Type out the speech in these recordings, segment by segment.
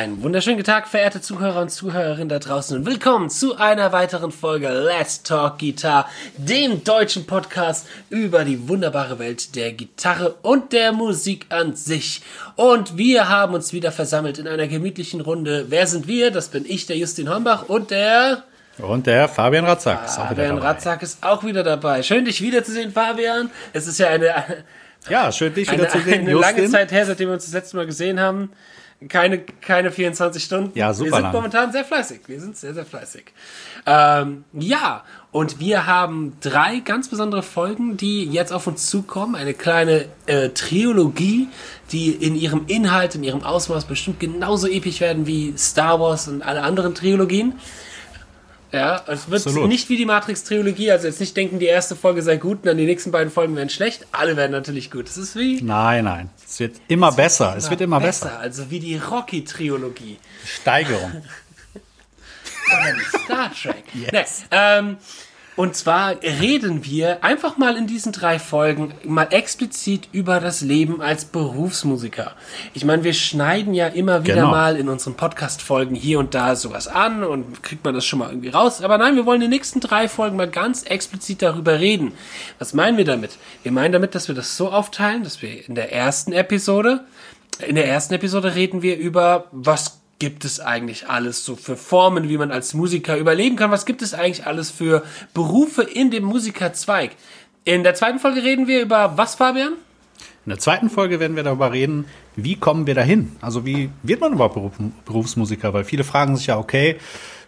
Einen wunderschönen Tag, verehrte Zuhörer und Zuhörerinnen da draußen und willkommen zu einer weiteren Folge Let's Talk Guitar, dem deutschen Podcast über die wunderbare Welt der Gitarre und der Musik an sich. Und wir haben uns wieder versammelt in einer gemütlichen Runde. Wer sind wir? Das bin ich, der Justin Hombach und der... Und der Fabian Ratzak ist auch wieder dabei. Fabian Ratzak ist auch wieder dabei. Schön, dich wiederzusehen, Fabian. Es ist ja eine... Ja, schön, dich wieder eine, zu sehen, Eine Justin. lange Zeit her, seitdem wir uns das letzte Mal gesehen haben keine, keine 24 Stunden. Ja, super. Wir sind lang. momentan sehr fleißig. Wir sind sehr, sehr fleißig. Ähm, ja, und wir haben drei ganz besondere Folgen, die jetzt auf uns zukommen. Eine kleine äh, Trilogie, die in ihrem Inhalt, in ihrem Ausmaß bestimmt genauso episch werden wie Star Wars und alle anderen Trilogien. Ja, es wird Absolut. nicht wie die Matrix-Trilogie, also jetzt nicht denken, die erste Folge sei gut und dann die nächsten beiden Folgen werden schlecht. Alle werden natürlich gut. Es ist wie. Nein, nein. Es wird immer es besser. Wird es wird immer besser. besser. Also wie die Rocky-Trilogie. Steigerung. Star Trek. Yes. Nee, ähm, und zwar reden wir einfach mal in diesen drei Folgen mal explizit über das Leben als Berufsmusiker. Ich meine, wir schneiden ja immer wieder genau. mal in unseren Podcast-Folgen hier und da sowas an und kriegt man das schon mal irgendwie raus. Aber nein, wir wollen in den nächsten drei Folgen mal ganz explizit darüber reden. Was meinen wir damit? Wir meinen damit, dass wir das so aufteilen, dass wir in der ersten Episode, in der ersten Episode reden wir über, was gibt es eigentlich alles so für Formen, wie man als Musiker überleben kann? Was gibt es eigentlich alles für Berufe in dem Musikerzweig? In der zweiten Folge reden wir über was, Fabian? In der zweiten Folge werden wir darüber reden, wie kommen wir dahin? Also wie wird man überhaupt Berufsmusiker? Weil viele fragen sich ja, okay,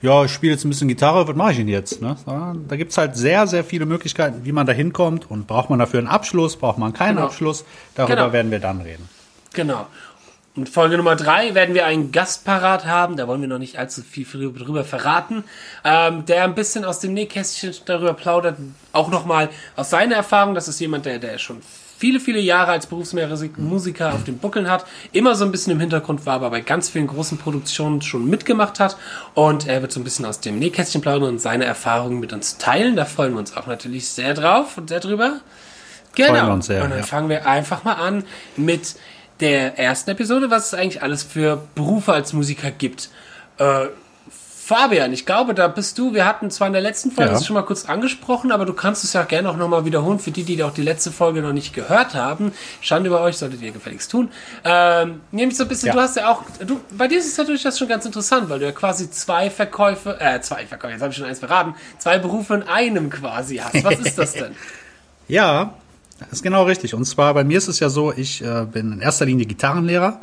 ja, ich spiele jetzt ein bisschen Gitarre, was mache ich denn jetzt? Ne? Da gibt's halt sehr, sehr viele Möglichkeiten, wie man da hinkommt. Und braucht man dafür einen Abschluss, braucht man keinen genau. Abschluss? Darüber genau. werden wir dann reden. Genau. In Folge Nummer drei werden wir einen Gast parat haben, da wollen wir noch nicht allzu viel drüber verraten, ähm, der ein bisschen aus dem Nähkästchen darüber plaudert, auch nochmal aus seiner Erfahrung, das ist jemand, der, der schon viele, viele Jahre als Berufsmusiker auf den Buckeln hat, immer so ein bisschen im Hintergrund war, aber bei ganz vielen großen Produktionen schon mitgemacht hat. Und er wird so ein bisschen aus dem Nähkästchen plaudern und seine Erfahrungen mit uns teilen, da freuen wir uns auch natürlich sehr drauf und sehr drüber. Genau. Freuen wir uns sehr, und dann ja. fangen wir einfach mal an mit der ersten Episode, was es eigentlich alles für Berufe als Musiker gibt. Äh, Fabian, ich glaube, da bist du. Wir hatten zwar in der letzten Folge ja. das schon mal kurz angesprochen, aber du kannst es ja gerne auch nochmal wiederholen für die, die auch die letzte Folge noch nicht gehört haben. Schande über euch, solltet ihr gefälligst tun. Ähm, nämlich so ein bisschen, ja. du hast ja auch, du, bei dir ist es natürlich das schon ganz interessant, weil du ja quasi zwei Verkäufe, äh, zwei Verkäufe, jetzt habe ich schon eins verraten, zwei Berufe in einem quasi hast. Was ist das denn? ja, das ist genau richtig. Und zwar bei mir ist es ja so, ich äh, bin in erster Linie Gitarrenlehrer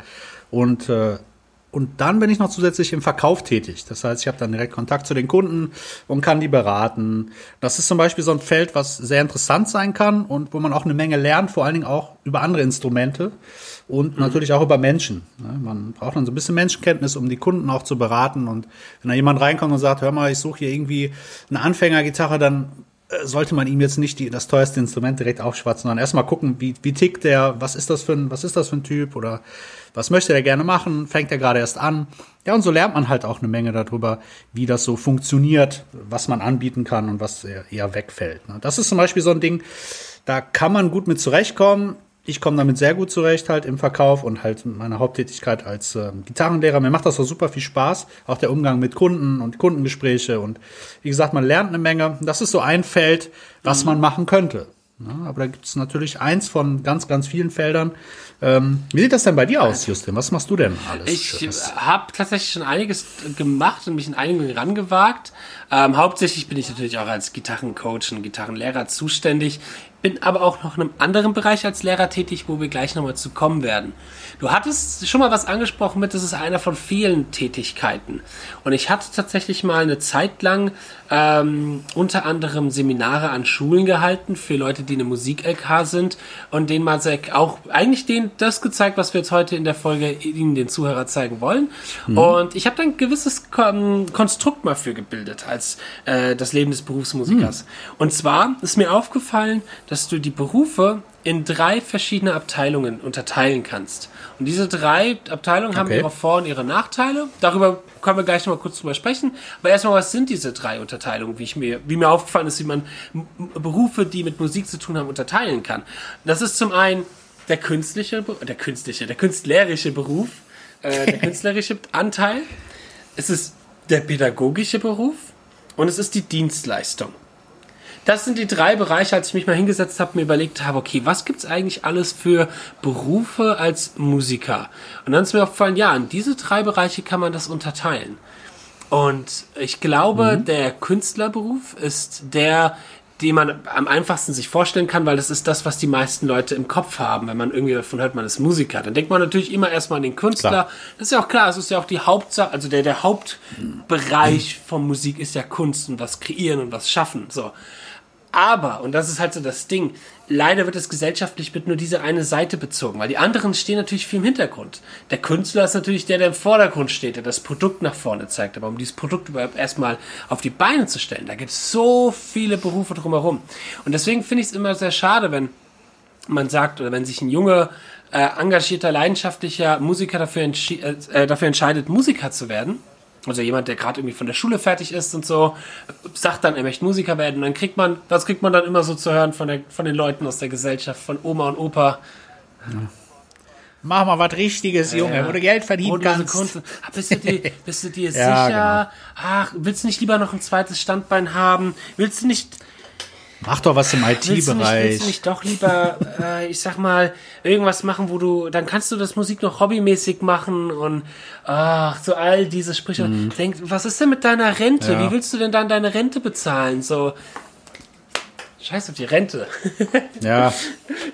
und äh, und dann bin ich noch zusätzlich im Verkauf tätig. Das heißt, ich habe dann direkt Kontakt zu den Kunden und kann die beraten. Das ist zum Beispiel so ein Feld, was sehr interessant sein kann und wo man auch eine Menge lernt, vor allen Dingen auch über andere Instrumente und mhm. natürlich auch über Menschen. Ne? Man braucht dann so ein bisschen Menschenkenntnis, um die Kunden auch zu beraten. Und wenn da jemand reinkommt und sagt, hör mal, ich suche hier irgendwie eine Anfängergitarre, dann sollte man ihm jetzt nicht die, das teuerste Instrument direkt aufschwatzen, sondern erstmal gucken, wie, wie tickt der, was ist das für ein, was ist das für ein Typ oder was möchte der gerne machen, fängt er gerade erst an. Ja, und so lernt man halt auch eine Menge darüber, wie das so funktioniert, was man anbieten kann und was eher wegfällt. Ne? Das ist zum Beispiel so ein Ding, da kann man gut mit zurechtkommen ich komme damit sehr gut zurecht halt im Verkauf und halt meine Haupttätigkeit als äh, Gitarrenlehrer. Mir macht das auch super viel Spaß, auch der Umgang mit Kunden und Kundengespräche und wie gesagt, man lernt eine Menge. Das ist so ein Feld, was mhm. man machen könnte. Ja, aber da gibt es natürlich eins von ganz, ganz vielen Feldern. Ähm, wie sieht das denn bei dir aus, Justin? Was machst du denn alles? Ich habe tatsächlich schon einiges gemacht und mich in einigen rangewagt. Ähm, hauptsächlich bin ich natürlich auch als Gitarrencoach und Gitarrenlehrer zuständig bin aber auch noch in einem anderen Bereich als Lehrer tätig, wo wir gleich nochmal zu kommen werden. Du hattest schon mal was angesprochen mit, das ist einer von vielen Tätigkeiten. Und ich hatte tatsächlich mal eine Zeit lang ähm, unter anderem Seminare an Schulen gehalten für Leute, die eine Musik-LK sind und denen mal auch eigentlich denen das gezeigt, was wir jetzt heute in der Folge Ihnen den Zuhörer zeigen wollen. Mhm. Und ich habe dann ein gewisses Konstrukt mal für gebildet als äh, das Leben des Berufsmusikers. Mhm. Und zwar ist mir aufgefallen, dass du die Berufe in drei verschiedene Abteilungen unterteilen kannst. Und diese drei Abteilungen haben ihre Vor- und ihre Nachteile. Darüber können wir gleich noch mal kurz drüber sprechen. Aber erstmal, was sind diese drei Unterteilungen, wie ich mir, wie mir aufgefallen ist, wie man Berufe, die mit Musik zu tun haben, unterteilen kann. Das ist zum einen der künstliche, der künstliche, der künstlerische Beruf. äh, der künstlerische Anteil, es ist der pädagogische Beruf und es ist die Dienstleistung. Das sind die drei Bereiche, als ich mich mal hingesetzt habe, mir überlegt habe, okay, was gibt's eigentlich alles für Berufe als Musiker? Und dann ist mir aufgefallen, ja, in diese drei Bereiche kann man das unterteilen. Und ich glaube, mhm. der Künstlerberuf ist der, den man am einfachsten sich vorstellen kann, weil das ist das, was die meisten Leute im Kopf haben. Wenn man irgendwie davon hört, man ist Musiker, dann denkt man natürlich immer erstmal an den Künstler. Klar. Das ist ja auch klar, es ist ja auch die Hauptsache, also der, der Hauptbereich von Musik ist ja Kunst und was kreieren und was schaffen. So. Aber, und das ist halt so das Ding, leider wird es gesellschaftlich mit nur diese eine Seite bezogen, weil die anderen stehen natürlich viel im Hintergrund. Der Künstler ist natürlich der, der im Vordergrund steht, der das Produkt nach vorne zeigt. Aber um dieses Produkt überhaupt erstmal auf die Beine zu stellen, da gibt es so viele Berufe drumherum. Und deswegen finde ich es immer sehr schade, wenn man sagt, oder wenn sich ein junger, äh, engagierter, leidenschaftlicher Musiker dafür, äh, dafür entscheidet, Musiker zu werden also jemand, der gerade irgendwie von der Schule fertig ist und so, sagt dann, er möchte Musiker werden. Und dann kriegt man, das kriegt man dann immer so zu hören von, der, von den Leuten aus der Gesellschaft, von Oma und Opa. Ja. Mach mal was Richtiges, Junge, ja. wo du Geld verdienen Brotlose kannst. Kunst. Ach, bist, du dir, bist du dir ja, sicher? Genau. Ach, willst du nicht lieber noch ein zweites Standbein haben? Willst du nicht Mach doch was im IT-Bereich. Willst, du nicht doch lieber, äh, ich sag mal, irgendwas machen, wo du, dann kannst du das Musik noch hobbymäßig machen und ach, so all diese Sprüche. Mhm. Denk, was ist denn mit deiner Rente? Ja. Wie willst du denn dann deine Rente bezahlen? So, Scheiß auf die Rente. Ja.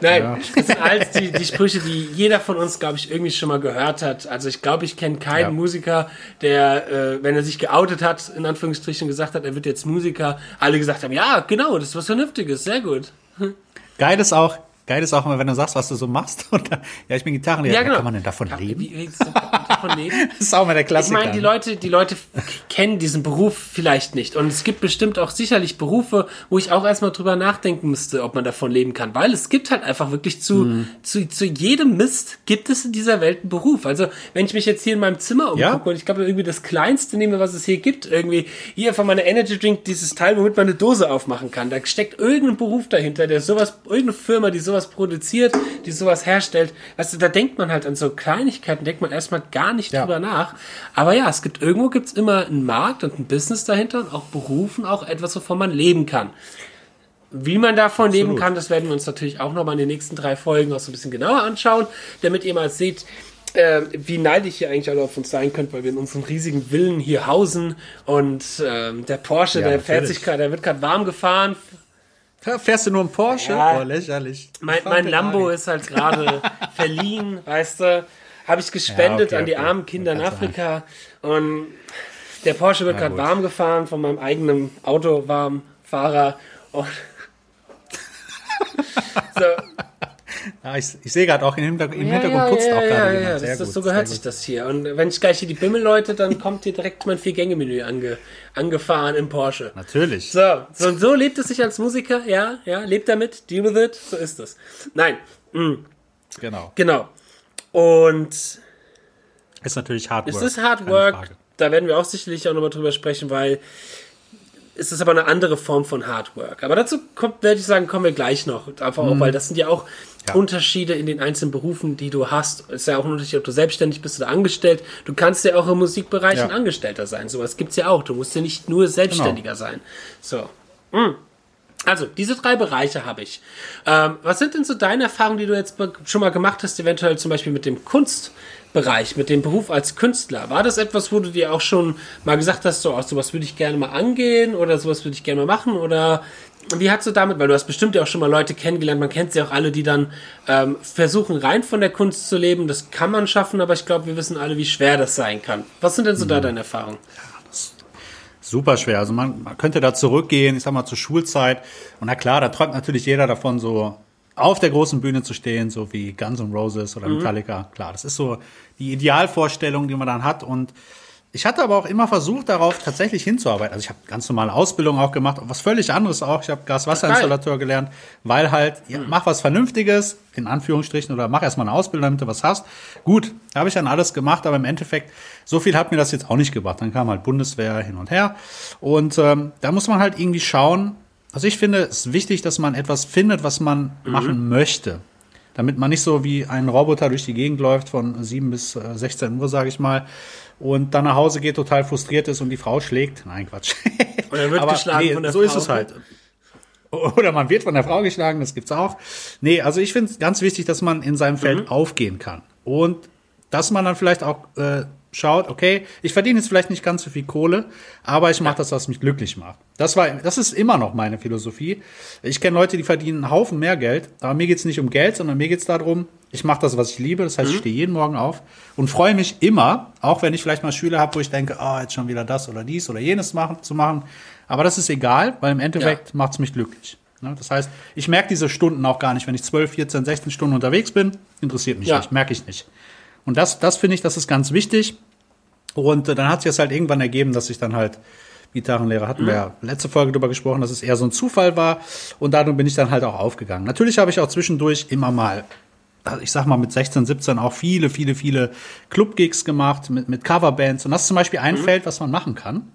Nein, ja. das sind alles die, die Sprüche, die jeder von uns, glaube ich, irgendwie schon mal gehört hat. Also ich glaube, ich kenne keinen ja. Musiker, der, äh, wenn er sich geoutet hat, in Anführungsstrichen gesagt hat, er wird jetzt Musiker, alle gesagt haben, ja, genau, das ist was Vernünftiges, sehr gut. Geil ist auch, Geil ist auch immer, wenn du sagst, was du so machst. Dann, ja, ich bin Gitarrenlehrer. Ja, genau. Kann man denn davon leben? Wie, wie, davon leben? das ist auch mal der Klassiker. Ich meine, die Leute, die Leute kennen diesen Beruf vielleicht nicht. Und es gibt bestimmt auch sicherlich Berufe, wo ich auch erstmal drüber nachdenken müsste, ob man davon leben kann. Weil es gibt halt einfach wirklich zu, mhm. zu, zu jedem Mist gibt es in dieser Welt einen Beruf. Also, wenn ich mich jetzt hier in meinem Zimmer umgucke ja? und ich glaube, irgendwie das Kleinste nehme, was es hier gibt, irgendwie hier von meiner Energy Drink dieses Teil, womit man eine Dose aufmachen kann. Da steckt irgendein Beruf dahinter, der sowas, irgendeine Firma, die sowas sowas produziert, die sowas herstellt. Weißt du, da denkt man halt an so Kleinigkeiten, denkt man erstmal gar nicht ja. drüber nach. Aber ja, es gibt irgendwo gibt's immer einen Markt und ein Business dahinter und auch Berufen, auch etwas, wovon man leben kann. Wie man davon Absolut. leben kann, das werden wir uns natürlich auch nochmal in den nächsten drei Folgen auch so ein bisschen genauer anschauen, damit ihr mal seht, äh, wie neidisch ihr eigentlich alle auf uns sein könnt, weil wir in unseren riesigen Villen hier hausen und ähm, der Porsche, ja, der fährt sich gerade, der wird gerade warm gefahren Fährst du nur einen Porsche? Ja, oh, lächerlich. Mein, mein Lambo ist halt gerade verliehen, weißt du. Habe ich gespendet ja, okay, an die okay. armen Kinder in Afrika. Und der Porsche wird gerade warm gefahren von meinem eigenen Autowarmfahrer. Und so, ja, ich, ich sehe gerade auch im Hintergrund, im Hintergrund ja, putzt ja, auch gerade ja, ja, das, das, so gehört sich das hier. Und wenn ich gleich hier die Bimmel läute, dann kommt hier direkt mein Vier-Gänge-Menü ange, angefahren im Porsche. Natürlich. So, so, so lebt es sich als Musiker. Ja, ja, lebt damit, deal with it. So ist es. Nein. Mhm. Genau. Genau. Und ist natürlich Hard Work. Es ist Hard Work. Da werden wir auch sicherlich auch nochmal drüber sprechen, weil es ist aber eine andere Form von Hard Work. Aber dazu kommt, werde ich sagen, kommen wir gleich noch. Einfach mhm. auch, weil das sind ja auch ja. Unterschiede in den einzelnen Berufen, die du hast. Es ist ja auch ein Unterschied, ob du selbstständig bist oder angestellt. Du kannst ja auch im Musikbereich ja. ein Angestellter sein. Sowas gibt es ja auch. Du musst ja nicht nur Selbstständiger genau. sein. So. Mhm. Also, diese drei Bereiche habe ich. Ähm, was sind denn so deine Erfahrungen, die du jetzt schon mal gemacht hast, eventuell zum Beispiel mit dem Kunstbereich, mit dem Beruf als Künstler? War das etwas, wo du dir auch schon mal gesagt hast, so, oh, sowas würde ich gerne mal angehen oder sowas würde ich gerne mal machen? Oder wie hast du damit, weil du hast bestimmt ja auch schon mal Leute kennengelernt, man kennt sie auch alle, die dann ähm, versuchen, rein von der Kunst zu leben. Das kann man schaffen, aber ich glaube, wir wissen alle, wie schwer das sein kann. Was sind denn so mhm. da deine Erfahrungen? super schwer. Also man, man könnte da zurückgehen, ich sag mal zur Schulzeit. Und na klar, da träumt natürlich jeder davon, so auf der großen Bühne zu stehen, so wie Guns N' Roses oder mhm. Metallica. Mhm. Klar, das ist so die Idealvorstellung, die man dann hat. Und ich hatte aber auch immer versucht, darauf tatsächlich hinzuarbeiten. Also ich habe ganz normale Ausbildung auch gemacht, was völlig anderes auch. Ich habe Gaswasserinstallateur gelernt, weil halt, ja, mach was Vernünftiges, in Anführungsstrichen, oder mach erstmal eine Ausbildung, damit du was hast. Gut, da habe ich dann alles gemacht, aber im Endeffekt, so viel hat mir das jetzt auch nicht gebracht. Dann kam halt Bundeswehr hin und her. Und ähm, da muss man halt irgendwie schauen. Also ich finde es wichtig, dass man etwas findet, was man mhm. machen möchte. damit man nicht so wie ein Roboter durch die Gegend läuft von 7 bis äh, 16 Uhr, sage ich mal, und dann nach Hause geht, total frustriert ist und die Frau schlägt. Nein, Quatsch. Oder wird Aber geschlagen nee, von der so Frau. ist es halt. Oder man wird von der Frau geschlagen, das gibt's auch. Nee, also ich finde es ganz wichtig, dass man in seinem Feld Mhm. aufgehen kann. Und dass man dann vielleicht auch äh, schaut, okay, ich verdiene jetzt vielleicht nicht ganz so viel Kohle, aber ich mache das, was mich glücklich macht. Das war, das ist immer noch meine Philosophie. Ich kenne Leute, die verdienen einen Haufen mehr Geld, aber mir geht's nicht um Geld, sondern mir geht's darum, ich mache das, was ich liebe. Das heißt, ich stehe jeden Morgen auf und freue mich immer, auch wenn ich vielleicht mal Schüler habe, wo ich denke, ah, jetzt schon wieder das oder dies oder jenes machen, zu machen. Aber das ist egal, weil im Endeffekt macht's mich glücklich. Ne? Das heißt, ich merke diese Stunden auch gar nicht. Wenn ich 12, 14, 16 Stunden unterwegs bin, interessiert mich Ja. nicht, merke ich nicht. Und das, das finde ich, das ist ganz wichtig. Und dann hat sich das halt irgendwann ergeben, dass ich dann halt Gitarrenlehrer hatten wir ja letzte Folge drüber gesprochen, dass es eher so ein Zufall war. Und dadurch bin ich dann halt auch aufgegangen. Natürlich habe ich auch zwischendurch immer mal, also ich sag mal mit 16, 17 auch viele, viele, viele Club-Gigs gemacht mit, mit Coverbands. Und das ist zum Beispiel ein Feld, was man machen kann.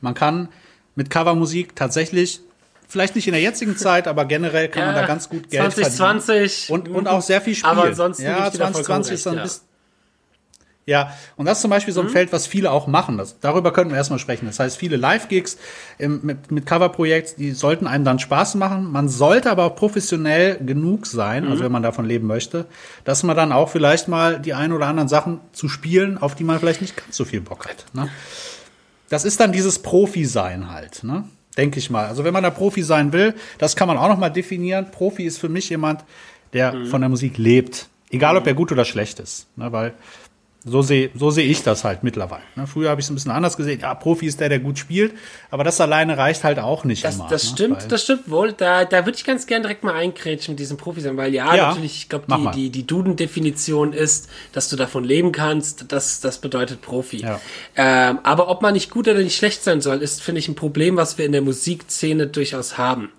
Man kann mit Covermusik tatsächlich, vielleicht nicht in der jetzigen Zeit, aber generell kann man da ganz gut Geld 2020. verdienen. Und, und auch sehr viel spielen. Aber ansonsten ja, gebe ich dir da vollkommen 2020 ist recht, ja. bisschen. Ja, und das ist zum Beispiel so ein Feld, was viele auch machen. Das, darüber könnten wir erstmal sprechen. Das heißt, viele Live-Gigs im- mit, mit Coverprojekts, die sollten einem dann Spaß machen. Man sollte aber auch professionell genug sein, also wenn man davon leben möchte, dass man dann auch vielleicht mal die ein oder anderen Sachen zu spielen, auf die man vielleicht nicht ganz so viel Bock hat. Ne? Das ist dann dieses Profi-Sein halt, ne? Denke ich mal. Also wenn man da Profi sein will, das kann man auch noch mal definieren. Profi ist für mich jemand, der von der Musik lebt. Egal, ob er gut oder schlecht ist. Ne? Weil so sehe so sehe ich das halt mittlerweile. Ne? Früher habe ich es ein bisschen anders gesehen. Ja, Profi ist der, der gut spielt. Aber das alleine reicht halt auch nicht Das, immer. das ne? stimmt, Weil- das stimmt wohl. Da, da würde ich ganz gern direkt mal einkrätschen mit diesem Profi sein, weil ja, Ja, natürlich, ich glaube, die, die, die Duden-Definition ist, dass du davon leben kannst, das, das bedeutet Profi. Ja. Ähm, aber ob man nicht gut oder nicht schlecht sein soll, ist, finde ich, ein Problem, was wir in der Musikszene durchaus haben.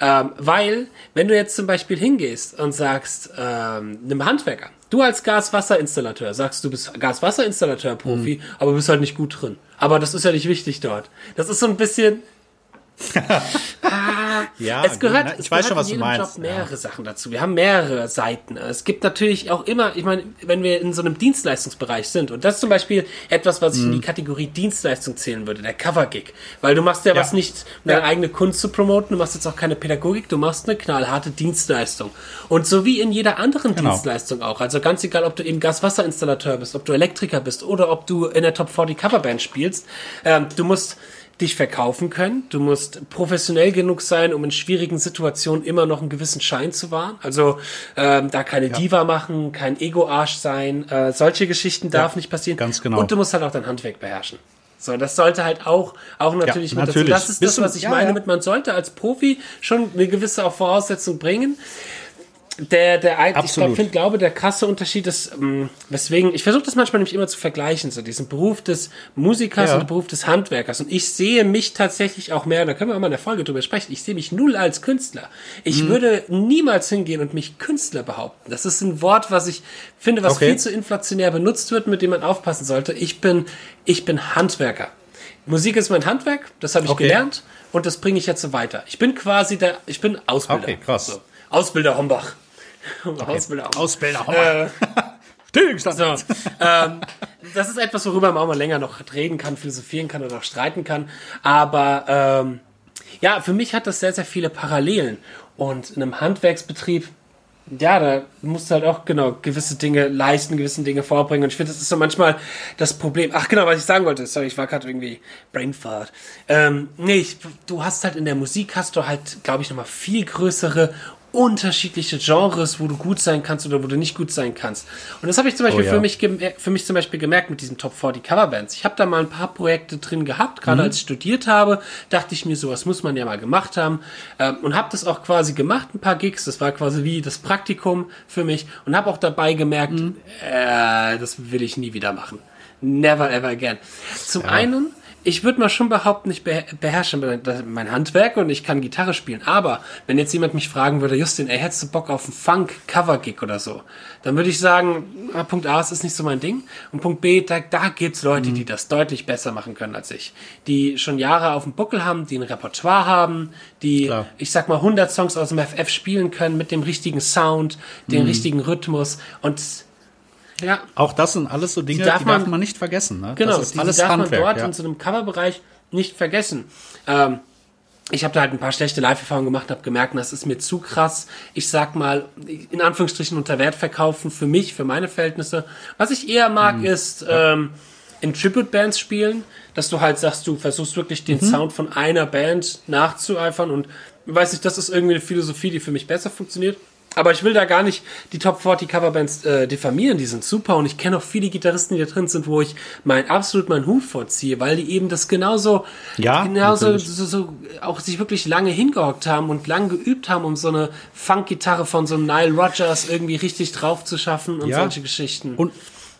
Ähm, weil, wenn du jetzt zum Beispiel hingehst und sagst, ähm, einem Handwerker, du als Gas-Wasser-Installateur sagst, du bist Gas-Wasser-Installateur-Profi, Mhm. aber bist halt nicht gut drin. Aber das ist ja nicht wichtig dort. Das ist so ein bisschen, ja, es gehört, gut, ne? es ich weiß gehört schon, was du meinst. Job mehrere Sachen dazu. Wir haben mehrere Seiten. Es gibt natürlich auch immer, ich meine, wenn wir in so einem Dienstleistungsbereich sind, und das ist zum Beispiel etwas, was ich in die Kategorie Dienstleistung zählen würde, der Cover-Gig. Weil du machst ja, Mhm. Ja. was nicht, um deine Ja. eigene Kunst zu promoten, du machst jetzt auch keine Pädagogik, du machst eine knallharte Dienstleistung. Und so wie in jeder anderen Genau. Dienstleistung auch, also ganz egal, ob du eben Gas-Wasser-Installateur bist, ob du Elektriker bist oder ob du in der Top 40 Coverband spielst, ähm, du musst dich verkaufen können. Du musst professionell genug sein, um in schwierigen Situationen immer noch einen gewissen Schein zu wahren. Also ähm, da keine Diva machen, kein Ego-Arsch sein. Äh, solche Geschichten darf nicht passieren. ganz genau. Und du musst halt auch dein Handwerk beherrschen. So, das sollte halt auch, auch natürlich Ja, mit natürlich. dazu. Das ist Bist das, was ich ja, meine ja. mit, man sollte als Profi schon eine gewisse auch Voraussetzung bringen. Der, der, ein- ich Absolut. glaube, find, glaube, der krasse Unterschied ist, ähm, weswegen, ich versuche das manchmal nämlich immer zu vergleichen, so diesen Beruf des Musikers Ja. und den Beruf des Handwerkers. Und ich sehe mich tatsächlich auch mehr, da können wir auch mal in der Folge drüber sprechen, ich sehe mich null als Künstler. Ich Mhm. würde niemals hingehen und mich Künstler behaupten. Das ist ein Wort, was ich finde, was Okay. viel zu inflationär benutzt wird, mit dem man aufpassen sollte. Ich bin, ich bin Handwerker. Musik ist mein Handwerk, das habe ich Okay. gelernt und das bringe ich jetzt so weiter. Ich bin quasi der, ich bin Ausbilder. Okay, krass. So. Ausbilder Hombach. Ausbilder Hombach. Ausbilder, Äh, Stillstand. so, ähm, das ist etwas, worüber man auch mal länger noch reden kann, philosophieren kann oder auch streiten kann. Aber ähm, ja, für mich hat das sehr, sehr viele Parallelen. Und in einem Handwerksbetrieb, ja, da musst du halt auch genau gewisse Dinge leisten, gewisse Dinge vorbringen. Und ich finde, das ist so manchmal das Problem. Ach genau, was ich sagen wollte. Sorry, ich war gerade irgendwie Brainfart. Ähm, nee, ich, du hast halt in der Musik hast du halt, glaube ich, nochmal viel größere unterschiedliche Genres, wo du gut sein kannst oder wo du nicht gut sein kannst. Und das habe ich zum Beispiel Oh ja. für mich gemer- für mich zum Beispiel gemerkt mit diesem Top 40 Coverbands. Ich habe da mal ein paar Projekte drin gehabt, gerade Mhm. als ich studiert habe, dachte ich mir, sowas muss man ja mal gemacht haben ähm, und habe das auch quasi gemacht, ein paar Gigs. Das war quasi wie das Praktikum für mich und habe auch dabei gemerkt, Mhm. äh, das will ich nie wieder machen. Never ever again. Zum einen ich würde mal schon behaupten, ich beherrsche mein Handwerk und ich kann Gitarre spielen. Aber wenn jetzt jemand mich fragen würde, Justin, ey, hättest du Bock auf einen Funk-Cover-Gig oder so? Dann würde ich sagen, ah, Punkt A, es ist nicht so mein Ding. Und Punkt B, da, da gibt's Leute, mhm. die das deutlich besser machen können als ich. Die schon Jahre auf dem Buckel haben, die ein Repertoire haben, die, Klar. ich sag mal, 100 Songs aus dem FF spielen können mit dem richtigen Sound, dem mhm. richtigen Rhythmus. Und ja. Auch das sind alles so Dinge, die darf, die man, darf man nicht vergessen. Ne? Genau, das ist alles darf Handwerk, man dort ja. in so einem Coverbereich nicht vergessen. Ähm, ich habe da halt ein paar schlechte Live-Erfahrungen gemacht, habe gemerkt, das ist mir zu krass. Ich sag mal, in Anführungsstrichen unter Wert verkaufen für mich, für meine Verhältnisse. Was ich eher mag, mhm. ist ähm, in Tribute-Bands spielen, dass du halt sagst, du versuchst wirklich den mhm. Sound von einer Band nachzueifern und weiß nicht, das ist irgendwie eine Philosophie, die für mich besser funktioniert. Aber ich will da gar nicht die Top 40 Coverbands äh, diffamieren, die sind super und ich kenne auch viele Gitarristen, die da drin sind, wo ich mein absolut meinen Hut vorziehe, weil die eben das genauso, ja, genauso so, so, auch sich wirklich lange hingehockt haben und lang geübt haben, um so eine Funk-Gitarre von so einem Nile Rodgers irgendwie richtig drauf zu schaffen und ja. solche Geschichten. Und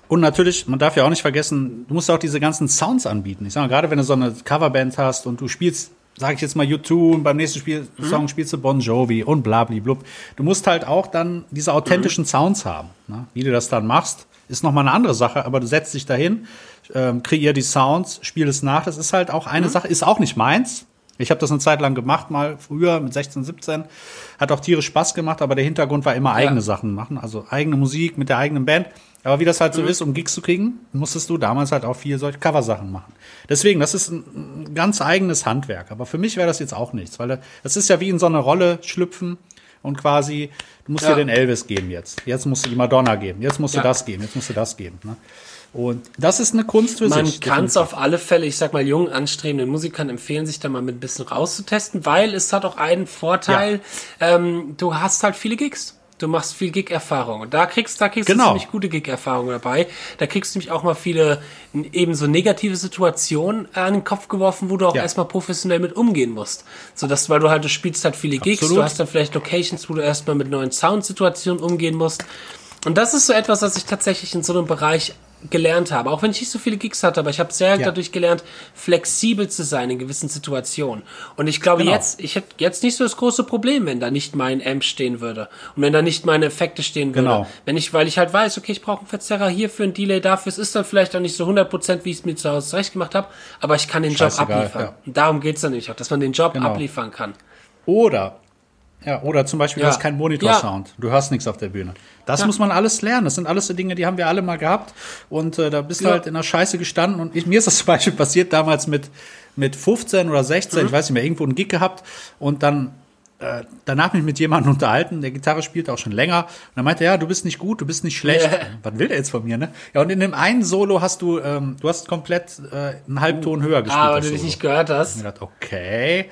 und natürlich, man darf ja auch nicht vergessen, du musst auch diese ganzen Sounds anbieten. Ich sage mal, gerade wenn du so eine Coverband hast und du spielst sage ich jetzt mal U2 und beim nächsten Spiel, mhm. Song spielst du Bon Jovi und blablablub. Du musst halt auch dann diese authentischen mhm. Sounds haben. Ne? Wie du das dann machst, ist nochmal eine andere Sache, aber du setzt dich dahin, ähm, kreier die Sounds, spiel es nach. Das ist halt auch eine mhm. Sache, ist auch nicht meins. Ich habe das eine Zeit lang gemacht, mal früher mit 16, 17. Hat auch tierisch Spaß gemacht, aber der Hintergrund war immer eigene ja. Sachen machen, also eigene Musik mit der eigenen Band. Aber wie das halt so mhm. ist, um Gigs zu kriegen, musstest du damals halt auch viel solche Coversachen machen. Deswegen, das ist ein ganz eigenes Handwerk. Aber für mich wäre das jetzt auch nichts, weil das ist ja wie in so eine Rolle schlüpfen und quasi, du musst ja. dir den Elvis geben jetzt. Jetzt musst du die Madonna geben. Jetzt musst du ja. das geben. Jetzt musst du das geben. Ne? Und das ist eine Kunst für Man sich. Man kann es auf alle Fälle, ich sag mal, jungen, anstrebenden Musikern empfehlen, sich da mal mit ein bisschen rauszutesten, weil es hat auch einen Vorteil, ja. ähm, du hast halt viele Gigs. Du machst viel Gig-Erfahrung. Und da kriegst, da kriegst genau. du ziemlich gute Gig-Erfahrung dabei. Da kriegst du nämlich auch mal viele eben so negative Situationen an den Kopf geworfen, wo du auch ja. erstmal professionell mit umgehen musst. So dass, weil du halt, du spielst halt viele Gigs, Absolut. du hast dann vielleicht Locations, wo du erstmal mit neuen Soundsituationen umgehen musst. Und das ist so etwas, was ich tatsächlich in so einem Bereich gelernt habe, auch wenn ich nicht so viele Gigs hatte, aber ich habe sehr ja. dadurch gelernt, flexibel zu sein in gewissen Situationen. Und ich glaube genau. jetzt, ich hätte jetzt nicht so das große Problem, wenn da nicht mein Amp stehen würde und wenn da nicht meine Effekte stehen würden. Genau. Wenn ich, weil ich halt weiß, okay, ich brauche einen Verzerrer hierfür, ein Delay dafür, es ist dann vielleicht auch nicht so 100%, wie ich es mir zu Hause zurecht gemacht habe, aber ich kann den Scheißegal, Job abliefern. Ja. Und darum geht's dann nämlich auch, dass man den Job genau. abliefern kann. Oder ja, oder zum Beispiel, ja. du hast keinen Monitor-Sound. Ja. Du hörst nichts auf der Bühne. Das ja. muss man alles lernen. Das sind alles so Dinge, die haben wir alle mal gehabt. Und äh, da bist du halt in der Scheiße gestanden. Und ich, mir ist das zum Beispiel passiert damals mit, mit 15 oder 16, mhm. ich weiß nicht mehr, irgendwo einen Gig gehabt. Und dann äh, danach mich mit jemandem unterhalten, der Gitarre spielt auch schon länger. Und er meinte, ja, du bist nicht gut, du bist nicht schlecht. Yeah. Was will der jetzt von mir, ne? Ja, und in dem einen Solo hast du, ähm, du hast komplett äh, einen Halbton höher gespielt. Ah, weil du dich nicht gehört hast. Und ich dachte, okay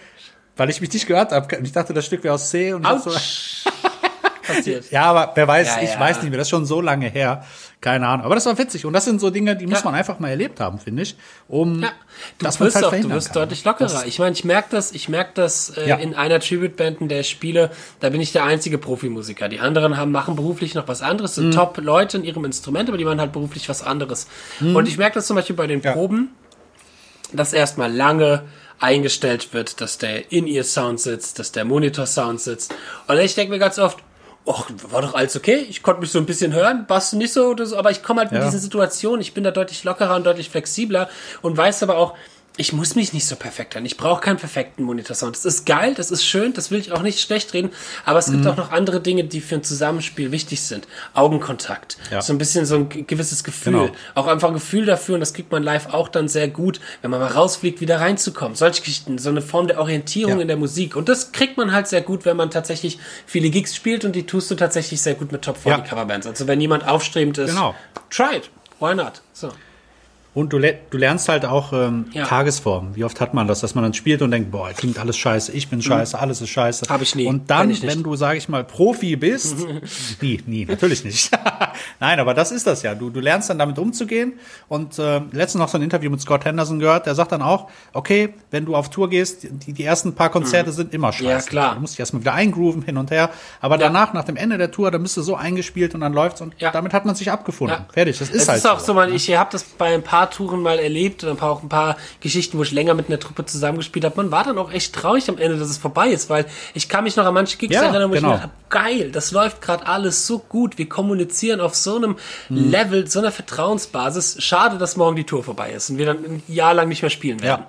weil ich mich nicht gehört habe. Ich dachte, das Stück wäre aus C und so. Passiert. Ja, aber wer weiß, ja, ich ja. weiß nicht mehr, das ist schon so lange her. Keine Ahnung. Aber das war witzig. Und das sind so Dinge, die ja. muss man einfach mal erlebt haben, finde ich. Um ja. Du wirst halt auch, du wirst kann. deutlich lockerer. Das ich meine, ich merke das, ich merke das äh, in einer Tribute-Band, in der ich spiele, da bin ich der einzige Profimusiker. Die anderen haben, machen beruflich noch was anderes, sind mhm. Top-Leute in ihrem Instrument, aber die machen halt beruflich was anderes. Mhm. Und ich merke das zum Beispiel bei den Proben, dass erstmal lange eingestellt wird, dass der In-Ear-Sound sitzt, dass der Monitor-Sound sitzt. Und ich denke mir ganz oft, Och, war doch alles okay. Ich konnte mich so ein bisschen hören, passt nicht so oder so, aber ich komme halt ja. mit diesen Situationen. Ich bin da deutlich lockerer und deutlich flexibler und weiß aber auch, ich muss mich nicht so perfekt hören. Ich brauche keinen perfekten Monitorsound. Das ist geil, das ist schön, das will ich auch nicht schlecht reden, aber es mhm. gibt auch noch andere Dinge, die für ein Zusammenspiel wichtig sind. Augenkontakt, ja. so ein bisschen so ein gewisses Gefühl, genau. auch einfach ein Gefühl dafür und das kriegt man live auch dann sehr gut, wenn man mal rausfliegt, wieder reinzukommen. Solche Geschichten, so eine Form der Orientierung ja. in der Musik und das kriegt man halt sehr gut, wenn man tatsächlich viele Gigs spielt und die tust du tatsächlich sehr gut mit Top 40 ja. Coverbands. Also wenn jemand aufstrebend ist, genau. try it, why not? So. Und du, du lernst halt auch ähm, ja. Tagesform. Wie oft hat man das, dass man dann spielt und denkt, boah, klingt alles scheiße, ich bin mhm. scheiße, mhm. alles ist scheiße. Habe ich nie. Und dann, wenn du, sag ich mal, Profi bist, nie, nie, natürlich nicht. Nein, aber das ist das ja. Du, du lernst dann damit umzugehen. Und äh, letztens noch so ein Interview mit Scott Henderson gehört, der sagt dann auch, okay, wenn du auf Tour gehst, die, die ersten paar Konzerte mhm. sind immer scheiße. Ja, klar. Du musst dich erstmal wieder eingrooven, hin und her. Aber ja. danach, nach dem Ende der Tour, dann bist du so eingespielt und dann läuft's und damit hat man sich abgefunden. Fertig. Das ist es halt ist auch so, man, ne? ich habe das bei ein paar Touren mal erlebt und ein paar, auch ein paar Geschichten, wo ich länger mit einer Truppe zusammengespielt habe. Man war dann auch echt traurig am Ende, dass es vorbei ist, weil ich kann mich noch an manche Gigs erinnern, wo genau. ich mir gedacht habe, geil, das läuft gerade alles so gut. Wir kommunizieren auf so einem mhm. Level, so einer Vertrauensbasis. Schade, dass morgen die Tour vorbei ist und wir dann ein Jahr lang nicht mehr spielen werden.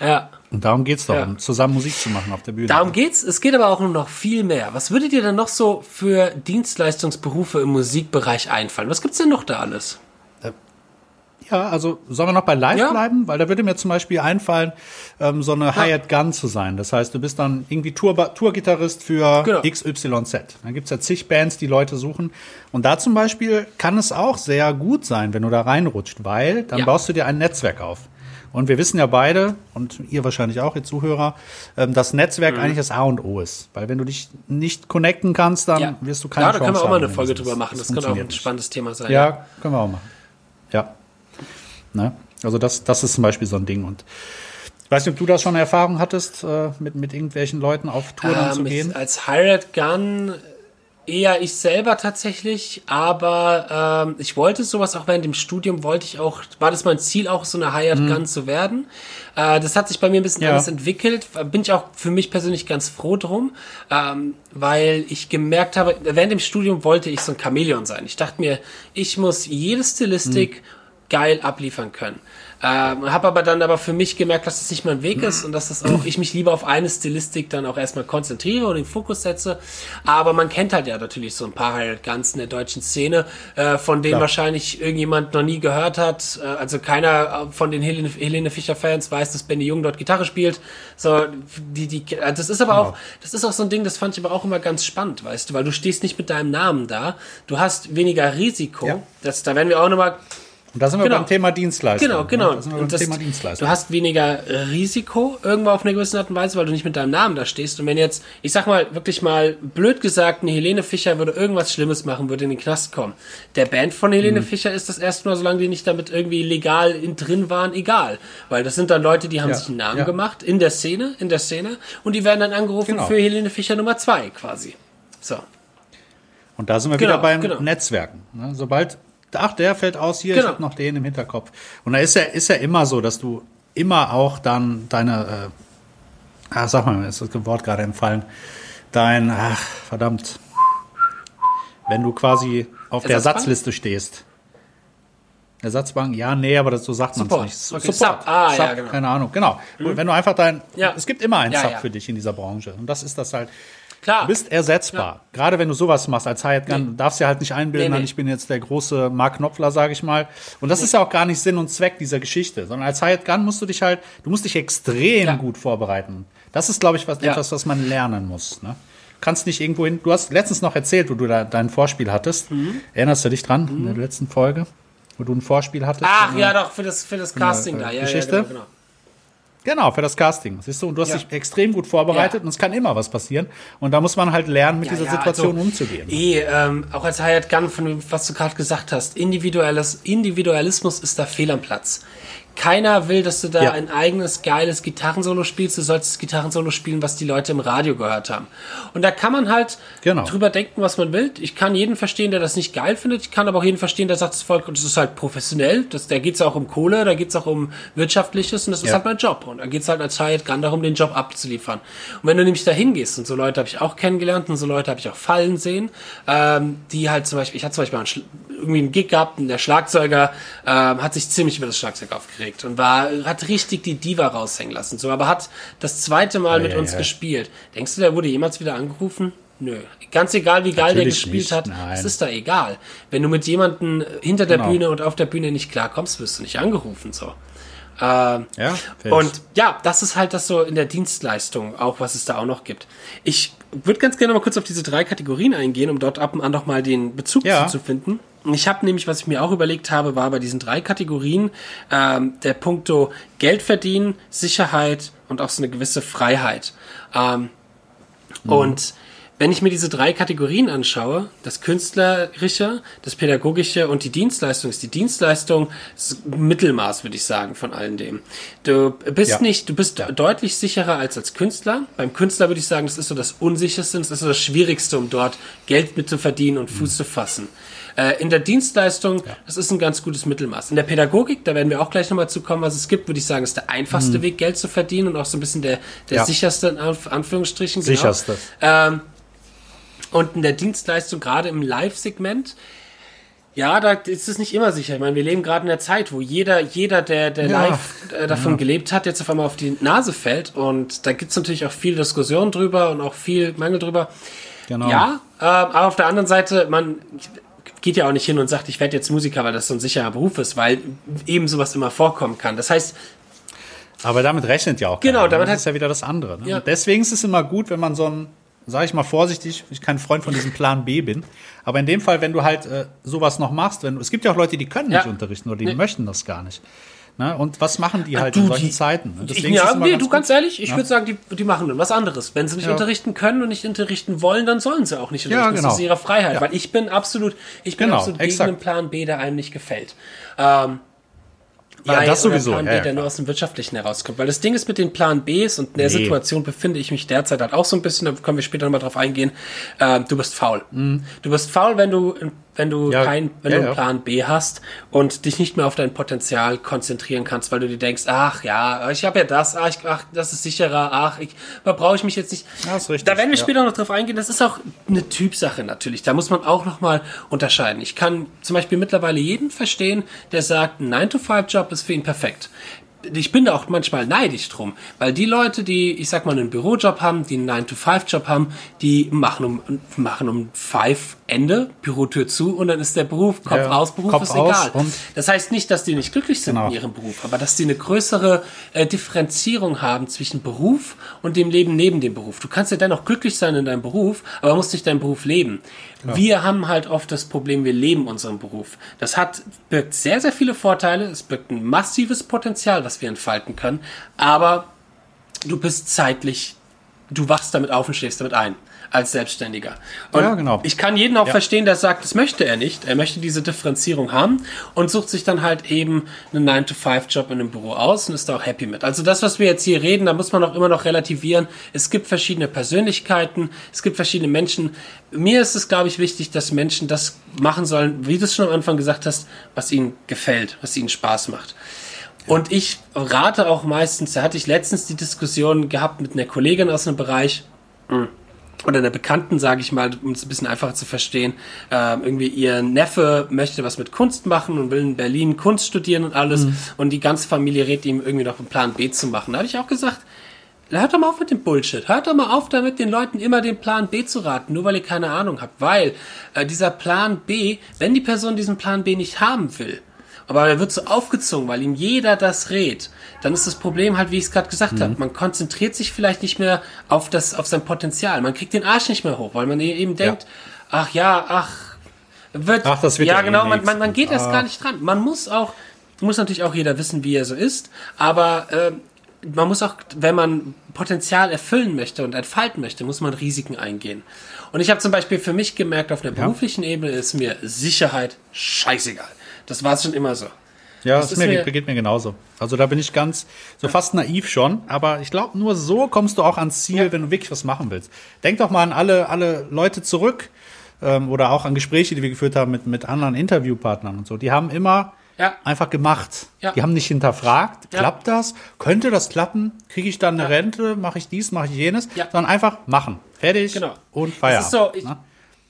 Ja. ja. Und darum geht's doch, ja. um zusammen Musik zu machen auf der Bühne. Darum geht's. Es geht aber auch noch viel mehr. Was würdet ihr denn noch so für Dienstleistungsberufe im Musikbereich einfallen? Was gibt's denn noch da alles? Ja, also sollen wir noch bei Live ja. bleiben? Weil da würde mir zum Beispiel einfallen, ähm, so eine ja. Hired Gun zu sein. Das heißt, du bist dann irgendwie Tour Tourgitarrist für genau. XYZ. Dann gibt's ja zig Bands, die Leute suchen. Und da zum Beispiel kann es auch sehr gut sein, wenn du da reinrutscht, weil dann ja. baust du dir ein Netzwerk auf. Und wir wissen ja beide, und ihr wahrscheinlich auch, ihr Zuhörer, ähm, dass Netzwerk mhm. eigentlich das A und O ist. Weil wenn du dich nicht connecten kannst, dann ja. wirst du keine Ja, da können wir auch mal eine Folge drüber machen. Das, das könnte auch ein spannendes Thema sein. Ja, können wir auch machen. Ja. Ne? Also das, das ist zum Beispiel so ein Ding. Und ich weiß nicht, ob du da schon Erfahrung hattest, äh, mit, mit irgendwelchen Leuten auf Touren ähm, zu gehen. Als Hired Gun eher ich selber tatsächlich, aber ähm, ich wollte sowas auch während dem Studium, wollte ich auch, war das mein Ziel, auch so eine Hired mhm. Gun zu werden. Äh, das hat sich bei mir ein bisschen ja. anders entwickelt, bin ich auch für mich persönlich ganz froh drum, ähm, weil ich gemerkt habe, während dem Studium wollte ich so ein Chamäleon sein. Ich dachte mir, ich muss jede Stilistik mhm geil abliefern können. Ähm, habe aber dann aber für mich gemerkt, dass das nicht mein Weg ist und dass das auch ich mich lieber auf eine Stilistik dann auch erstmal konzentriere und den Fokus setze. Aber man kennt halt ja natürlich so ein paar halt ganz in der deutschen Szene, äh, von denen ja. wahrscheinlich irgendjemand noch nie gehört hat. Äh, also keiner von den Helene, Helene Fischer Fans weiß, dass Benny Jung dort Gitarre spielt. So die die also das ist aber genau. auch das ist auch so ein Ding, das fand ich aber auch immer ganz spannend, weißt du, weil du stehst nicht mit deinem Namen da, du hast weniger Risiko. Ja. Das da werden wir auch nochmal und da sind wir genau. beim Thema Dienstleistung. Genau, genau. Da sind wir beim das, Thema Dienstleistung. Du hast weniger Risiko irgendwo auf eine gewisse Art und Weise, weil du nicht mit deinem Namen da stehst. Und wenn jetzt, ich sag mal, wirklich mal blöd gesagt, eine Helene Fischer würde irgendwas Schlimmes machen, würde in den Knast kommen. Der Band von Helene mhm. Fischer ist das erstmal, solange die nicht damit irgendwie legal in, drin waren, egal. Weil das sind dann Leute, die haben ja. sich einen Namen ja. gemacht in der Szene, in der Szene, und die werden dann angerufen genau. für Helene Fischer Nummer zwei quasi. So. Und da sind wir genau, wieder beim genau. Netzwerken. Ne? Sobald ach, der fällt aus hier, genau. ich habe noch den im Hinterkopf. Und da ist ja, ist ja immer so, dass du immer auch dann deine, äh, ach, sag mal, mir ist das Wort gerade entfallen, dein, ach, verdammt, wenn du quasi auf der Ersatzliste stehst. Ersatzbank, ja, nee, aber das, so sagt man es nicht. Okay, Support. Sub. Ah, Sub, ja, genau. keine Ahnung, genau. Mhm. Wenn du einfach dein, ja. es gibt immer einen ja, Sub ja. für dich in dieser Branche. Und das ist das halt, Klar. Du bist ersetzbar. Ja. Gerade wenn du sowas machst als Hyatt Gun, nee. darfst du halt nicht einbilden, nee, nee. ich bin jetzt der große Mark Knopfler, sage ich mal. Und das nee. ist ja auch gar nicht Sinn und Zweck dieser Geschichte, sondern als Hyatt Gun musst du dich halt, du musst dich extrem ja. gut vorbereiten. Das ist, glaube ich, was, ja. etwas, was man lernen muss. Ne? Kannst nicht irgendwo hin. Du hast letztens noch erzählt, wo du da dein Vorspiel hattest. Mhm. Erinnerst du dich dran mhm. in der letzten Folge? Wo du ein Vorspiel hattest? Ach ja, doch, für das, für das Casting da. Ja, Geschichte. Ja, genau, genau. Genau, für das Casting. Siehst du, und du hast ja. dich extrem gut vorbereitet ja. und es kann immer was passieren. Und da muss man halt lernen, mit ja, dieser Situation also, umzugehen. Eh, ähm, auch als Hayat Gunn, von dem, was du gerade gesagt hast, Individuelles, Individualismus ist da fehl am Platz. Keiner will, dass du da ja. ein eigenes geiles Gitarrensolo spielst. Du sollst das Gitarrensolo spielen, was die Leute im Radio gehört haben. Und da kann man halt genau. drüber denken, was man will. Ich kann jeden verstehen, der das nicht geil findet. Ich kann aber auch jeden verstehen, der sagt, das Volk, das ist halt professionell. Das, da geht's auch um Kohle, da geht's auch um Wirtschaftliches und das ja. ist halt mein Job. Und da geht's halt als Hired Gun darum, den Job abzuliefern. Und wenn du nämlich da hingehst, und so Leute habe ich auch kennengelernt und so Leute habe ich auch fallen sehen, ähm, die halt zum Beispiel, ich hatte zum Beispiel einen, irgendwie einen Gig gehabt und der Schlagzeuger ähm, hat sich ziemlich über das Schlagzeug aufgeregt aufgeregt und war, hat richtig die Diva raushängen lassen. So, aber hat das zweite Mal ja, mit ja, uns ja. gespielt. Denkst du, der wurde jemals wieder angerufen? Nö. Ganz egal, wie geil Natürlich der gespielt nicht. hat, Nein. es ist da egal. Wenn du mit jemandem hinter der genau. Bühne und auf der Bühne nicht klarkommst, wirst du nicht angerufen. So. Ähm, ja, und ja, das ist halt das so in der Dienstleistung, auch was es da auch noch gibt. Ich würde ganz gerne mal kurz auf diese drei Kategorien eingehen, um dort ab und an noch mal den Bezug ja. zu finden. Ich habe nämlich, was ich mir auch überlegt habe, war bei diesen drei Kategorien ähm, der Punkto Geld verdienen, Sicherheit und auch so eine gewisse Freiheit. Ähm, mhm. Und wenn ich mir diese drei Kategorien anschaue, das Künstlerische, das Pädagogische und die Dienstleistung, ist die Dienstleistung das Mittelmaß, würde ich sagen, von allen dem. Du bist Ja. nicht, du bist deutlich sicherer als als Künstler. Beim Künstler würde ich sagen, das ist so das Unsicherste, das ist so das Schwierigste, um dort Geld mit zu verdienen und Fuß zu fassen. Äh, in der Dienstleistung, das ist ein ganz gutes Mittelmaß. In der Pädagogik, da werden wir auch gleich nochmal zu kommen, was es gibt, würde ich sagen, ist der einfachste Weg, Geld zu verdienen und auch so ein bisschen der, der Ja. sicherste, in Anf Anführungsstrichen. genau. Sicherste. Ähm, und in der Dienstleistung, gerade im Live-Segment, ja, da ist es nicht immer sicher. Ich meine, wir leben gerade in der Zeit, wo jeder, jeder, der, der Ja. live äh, davon gelebt hat, jetzt auf einmal auf die Nase fällt. Und da gibt's natürlich auch viel Diskussion drüber und auch viel Mangel drüber. Genau. Ja, äh, aber auf der anderen Seite, man geht ja auch nicht hin und sagt, ich werde jetzt Musiker, weil das so ein sicherer Beruf ist, weil eben sowas immer vorkommen kann. Das heißt, Aber damit rechnet ja auch Genau, keiner. damit das hat- ist ja wieder das andere. Ne? Ja. Deswegen ist es immer gut, wenn man so ein, sage ich mal vorsichtig, ich kein Freund von diesem Plan B bin, aber in dem Fall, wenn du halt äh, sowas noch machst, wenn es gibt ja auch Leute, die können Ja. nicht unterrichten oder die Nee. möchten das gar nicht. Ne? Und was machen die halt du, in solchen die- Zeiten? Ne? ich, ist ja, nee, ganz du gut. ganz ehrlich, ich Ja. würde sagen, die, die machen dann was anderes. Wenn sie nicht Ja. unterrichten können und nicht unterrichten wollen, dann sollen sie auch nicht Ja, unterrichten. genau. Das ist ihre Freiheit. Ja. Weil ich bin absolut, ich bin Genau, absolut exakt. gegen einen Plan B, der einem nicht gefällt. Ähm, Ja, das sowieso, Plan B, ja, ja, der nur aus dem Wirtschaftlichen herauskommt. Weil das Ding ist mit den Plan Bs und in der Nee. Situation befinde ich mich derzeit halt auch so ein bisschen, da können wir später nochmal drauf eingehen. Ähm, du bist faul. Du bist faul, wenn du, wenn du. Ja, kein, wenn ja, du einen. Plan B hast und dich nicht mehr auf dein Potenzial konzentrieren kannst, weil du dir denkst, ach ja, ich habe ja das, ach, ich, ach, das ist sicherer, ach, ich, da brauche ich mich jetzt nicht. Ja, ist richtig, Da werden wir später noch drauf eingehen. Das ist auch eine Typsache natürlich. Da muss man auch noch mal unterscheiden. Ich kann zum Beispiel mittlerweile jeden verstehen, der sagt, ein 9-to-5-Job ist für ihn perfekt. Ich bin da auch manchmal neidisch drum, weil die Leute, die, ich sag mal, einen Bürojob haben, die einen 9-to-5-Job haben, die machen um, machen um 5 Ende, Bürotür zu und dann ist der Beruf, Kopf Ja, aus, Beruf Kopf ist egal. Das heißt nicht, dass die nicht glücklich sind Genau. in ihrem Beruf, aber dass die eine größere äh, Differenzierung haben zwischen Beruf und dem Leben neben dem Beruf. Du kannst ja dennoch glücklich sein in deinem Beruf, aber musst nicht deinen Beruf leben. Wir haben halt oft das Problem, wir leben unseren Beruf. Das hat birgt sehr, sehr viele Vorteile, es birgt ein massives Potenzial, was wir entfalten können, aber du bist zeitlich, du wachst damit auf und schläfst damit ein als Selbstständiger. Und Ja, genau. ich kann jeden auch Ja. verstehen, der sagt, das möchte er nicht. Er möchte diese Differenzierung haben und sucht sich dann halt eben einen 9-to-5-Job in einem Büro aus und ist da auch happy mit. Also das, was wir jetzt hier reden, da muss man auch immer noch relativieren. Es gibt verschiedene Persönlichkeiten, es gibt verschiedene Menschen. Mir ist es, glaube ich, wichtig, dass Menschen das machen sollen, wie du es schon am Anfang gesagt hast, was ihnen gefällt, was ihnen Spaß macht. Und ich rate auch meistens, da hatte ich letztens die Diskussion gehabt mit einer Kollegin aus einem Bereich, oder einer Bekannten, sage ich mal, um es ein bisschen einfacher zu verstehen, ähm, irgendwie ihr Neffe möchte was mit Kunst machen und will in Berlin Kunst studieren und alles und die ganze Familie rät ihm irgendwie noch einen Plan B zu machen. Da habe ich auch gesagt, hört doch mal auf mit dem Bullshit. Hört doch mal auf damit, den Leuten immer den Plan B zu raten, nur weil ihr keine Ahnung habt. Weil äh, dieser Plan B, wenn die Person diesen Plan B nicht haben will, aber er wird so aufgezogen, weil ihm jeder das rät. Dann ist das Problem halt, wie ich es gerade gesagt habe, man konzentriert sich vielleicht nicht mehr auf das, auf sein Potenzial. Man kriegt den Arsch nicht mehr hoch, weil man eben denkt, ach ja, ach, wird, Ach, das wird ja ja eh genau, man, nichts. man, man geht erst Ah. gar nicht dran. Man muss auch, muss natürlich auch jeder wissen, wie er so ist, aber äh, man muss auch, wenn man Potenzial erfüllen möchte und entfalten möchte, muss man Risiken eingehen. Und ich habe zum Beispiel für mich gemerkt, auf einer beruflichen Ebene ist mir Sicherheit scheißegal. Das war es schon immer so. Ja, Das das ist mir, mir- geht mir genauso. Also da bin ich ganz, so fast naiv schon, aber ich glaube, nur so kommst du auch ans Ziel, wenn du wirklich was machen willst. Denk doch mal an alle, alle Leute zurück ähm, oder auch an Gespräche, die wir geführt haben mit, mit anderen Interviewpartnern und so. Die haben immer Ja. einfach gemacht. Ja. Die haben nicht hinterfragt, Ja. klappt das? Könnte das klappen? Kriege ich dann eine Rente? Mache ich dies, mache ich jenes? Ja. Sondern einfach machen. Fertig Genau. und Das Feierabend. ist so, ich,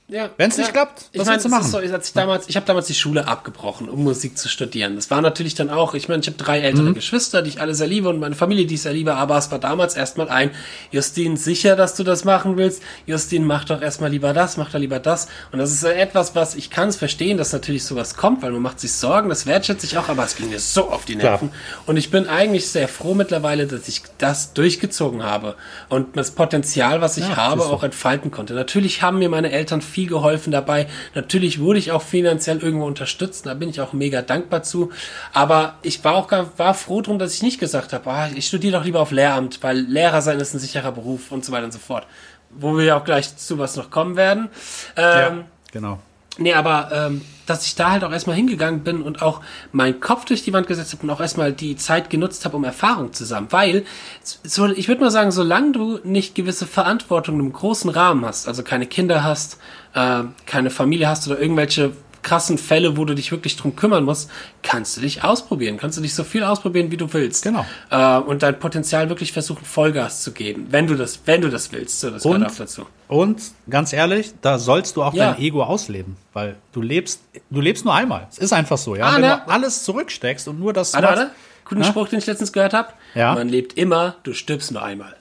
Ja, Wenn's nicht klappt, ich was meine, willst du es machen? So, ich damals, ich habe damals die Schule abgebrochen, um Musik zu studieren. Das war natürlich dann auch, ich meine, ich habe drei Mhm. ältere Geschwister, die ich alle sehr liebe und meine Familie, die ich sehr liebe, aber es war damals erstmal ein, Justin, sicher, dass du das machen willst? Justin, mach doch erstmal lieber das, mach doch lieber das. Und das ist etwas, was ich kann es verstehen, dass natürlich sowas kommt, weil man macht sich Sorgen, das wertschätze ich auch, aber es ging mir so auf die Klar. Nerven. Und ich bin eigentlich sehr froh mittlerweile, dass ich das durchgezogen habe und das Potenzial, was ich Ja, habe, auch entfalten konnte. Natürlich haben mir meine Eltern viel geholfen dabei. Natürlich wurde ich auch finanziell irgendwo unterstützt, da bin ich auch mega dankbar zu. Aber ich war auch gar, war froh drum, dass ich nicht gesagt habe, ah, ich studiere doch lieber auf Lehramt, weil Lehrer sein ist ein sicherer Beruf und so weiter und so fort. Wo wir ja auch gleich zu was noch kommen werden. Ähm, ja, genau. Nee, aber ähm, dass ich da halt auch erstmal hingegangen bin und auch meinen Kopf durch die Wand gesetzt habe und auch erstmal die Zeit genutzt habe, um Erfahrung zu sammeln. Weil, so, ich würde mal sagen, solange du nicht gewisse Verantwortung im großen Rahmen hast, also keine Kinder hast, äh, keine Familie hast oder irgendwelche krassen Fälle, wo du dich wirklich drum kümmern musst, kannst du dich ausprobieren. Kannst du dich so viel ausprobieren, wie du willst. Genau. Äh, und dein Potenzial wirklich versuchen, Vollgas zu geben, wenn du das, wenn du das willst. So, das und, auch dazu. Und ganz ehrlich, da sollst du auch Ja. dein Ego ausleben, weil du lebst, du lebst nur einmal. Es ist einfach so, ja. Ah, Wenn ne? du alles zurücksteckst und nur das Warte, machst-. Guten Ja? Spruch, den ich letztens gehört habe. Ja. Man lebt immer, du stirbst nur einmal.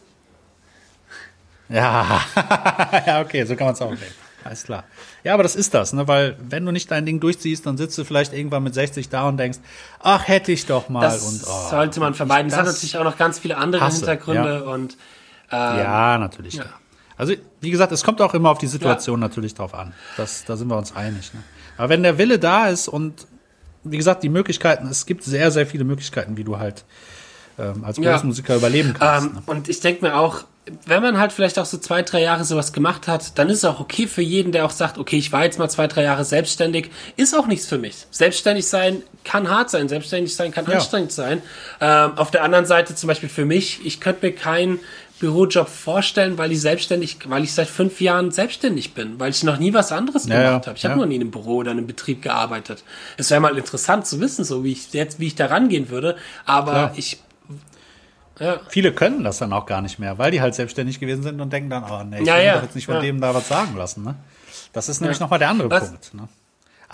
Ja, ja, okay, so kann man es auch nehmen. Alles klar. Ja, aber das ist das, ne? weil wenn du nicht dein Ding durchziehst, dann sitzt du vielleicht irgendwann mit 60 da und denkst, ach, hätte ich doch mal. Das und, oh, sollte man vermeiden. Das, hat das natürlich auch noch ganz viele andere hasse, Hintergründe und ähm, Ja, natürlich. klar. Also, wie gesagt, es kommt auch immer auf die Situation natürlich drauf an. Das, da sind wir uns einig. Ne? Aber wenn der Wille da ist und wie gesagt, die Möglichkeiten, es gibt sehr, sehr viele Möglichkeiten, wie du halt ähm, als Ja. Berufsmusiker überleben kannst. Ähm, ne? und ich denke mir auch, wenn man halt vielleicht auch so zwei, drei Jahre sowas gemacht hat, dann ist es auch okay für jeden, der auch sagt, okay, ich war jetzt mal zwei, drei Jahre selbstständig, ist auch nichts für mich. Selbstständig sein kann hart sein, selbstständig sein kann Ja. anstrengend sein. Ähm, auf der anderen Seite zum Beispiel für mich, ich könnte mir keinen Bürojob vorstellen, weil ich selbstständig, weil ich seit fünf Jahren selbstständig bin, weil ich noch nie was anderes Ja, gemacht habe. Ich habe ja. noch nie in einem Büro oder in einem Betrieb gearbeitet. Es wäre mal interessant zu wissen, so wie ich jetzt, wie ich da rangehen würde. Aber Klar. ich, ja, Viele können das dann auch gar nicht mehr, weil die halt selbstständig gewesen sind und denken dann, oh nee, ich Ja, will ja, doch jetzt nicht von dem da was sagen lassen. Ne? Das ist nämlich Ja. nochmal der andere Was- Punkt. Ne?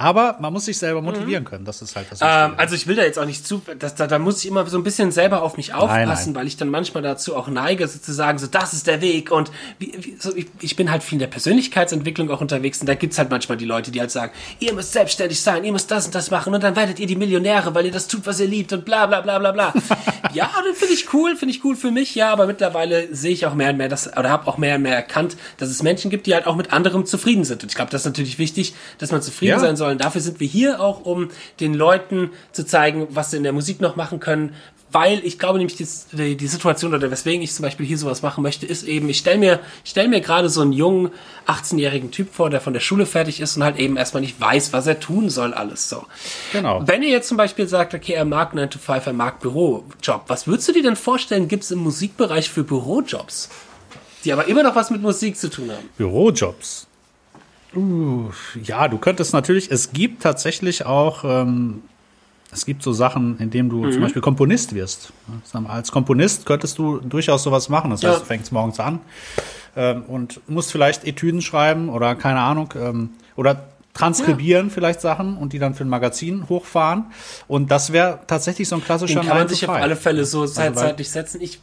Aber man muss sich selber motivieren können. Das ist halt das Ähm, also ich will da jetzt auch nicht zu, das, da, da muss ich immer so ein bisschen selber auf mich aufpassen, nein. weil ich dann manchmal dazu auch neige, sozusagen, so das ist der Weg und wie, wie, so, ich, ich bin halt viel in der Persönlichkeitsentwicklung auch unterwegs und da gibt's halt manchmal die Leute, die halt sagen, ihr müsst selbstständig sein, ihr müsst das und das machen und dann werdet ihr die Millionäre, weil ihr das tut, was ihr liebt und bla bla bla bla bla. ja, das finde ich cool, finde ich cool für mich, ja, aber mittlerweile sehe ich auch mehr und mehr, das, oder habe auch mehr und mehr erkannt, dass es Menschen gibt, die halt auch mit anderem zufrieden sind und ich glaube, das ist natürlich wichtig, dass man zufrieden Ja. sein soll und dafür sind wir hier auch, um den Leuten zu zeigen, was sie in der Musik noch machen können. Weil ich glaube nämlich, die, die, die Situation oder weswegen ich zum Beispiel hier sowas machen möchte, ist eben, ich stelle mir, ich stell mir gerade so einen jungen, 18-jährigen Typ vor, der von der Schule fertig ist und halt eben erstmal nicht weiß, was er tun soll, alles so. Genau. Wenn ihr jetzt zum Beispiel sagt, okay, er mag 9 to 5, er mag Bürojob, was würdest du dir denn vorstellen, gibt es im Musikbereich für Bürojobs? Die aber immer noch was mit Musik zu tun haben. Bürojobs. Uh, ja, du könntest natürlich, es gibt tatsächlich auch, ähm, es gibt so Sachen, in denen du Mhm. zum Beispiel Komponist wirst. Als Komponist könntest du durchaus sowas machen. Das heißt, Ja. du fängst morgens an ähm, und musst vielleicht Etüden schreiben oder keine Ahnung, ähm, oder transkribieren vielleicht Sachen und die dann für ein Magazin hochfahren. Und das wäre tatsächlich so ein klassischer Den kann man 9 to sich auf 5. alle Fälle so weil- zeitlich setzen. Ich,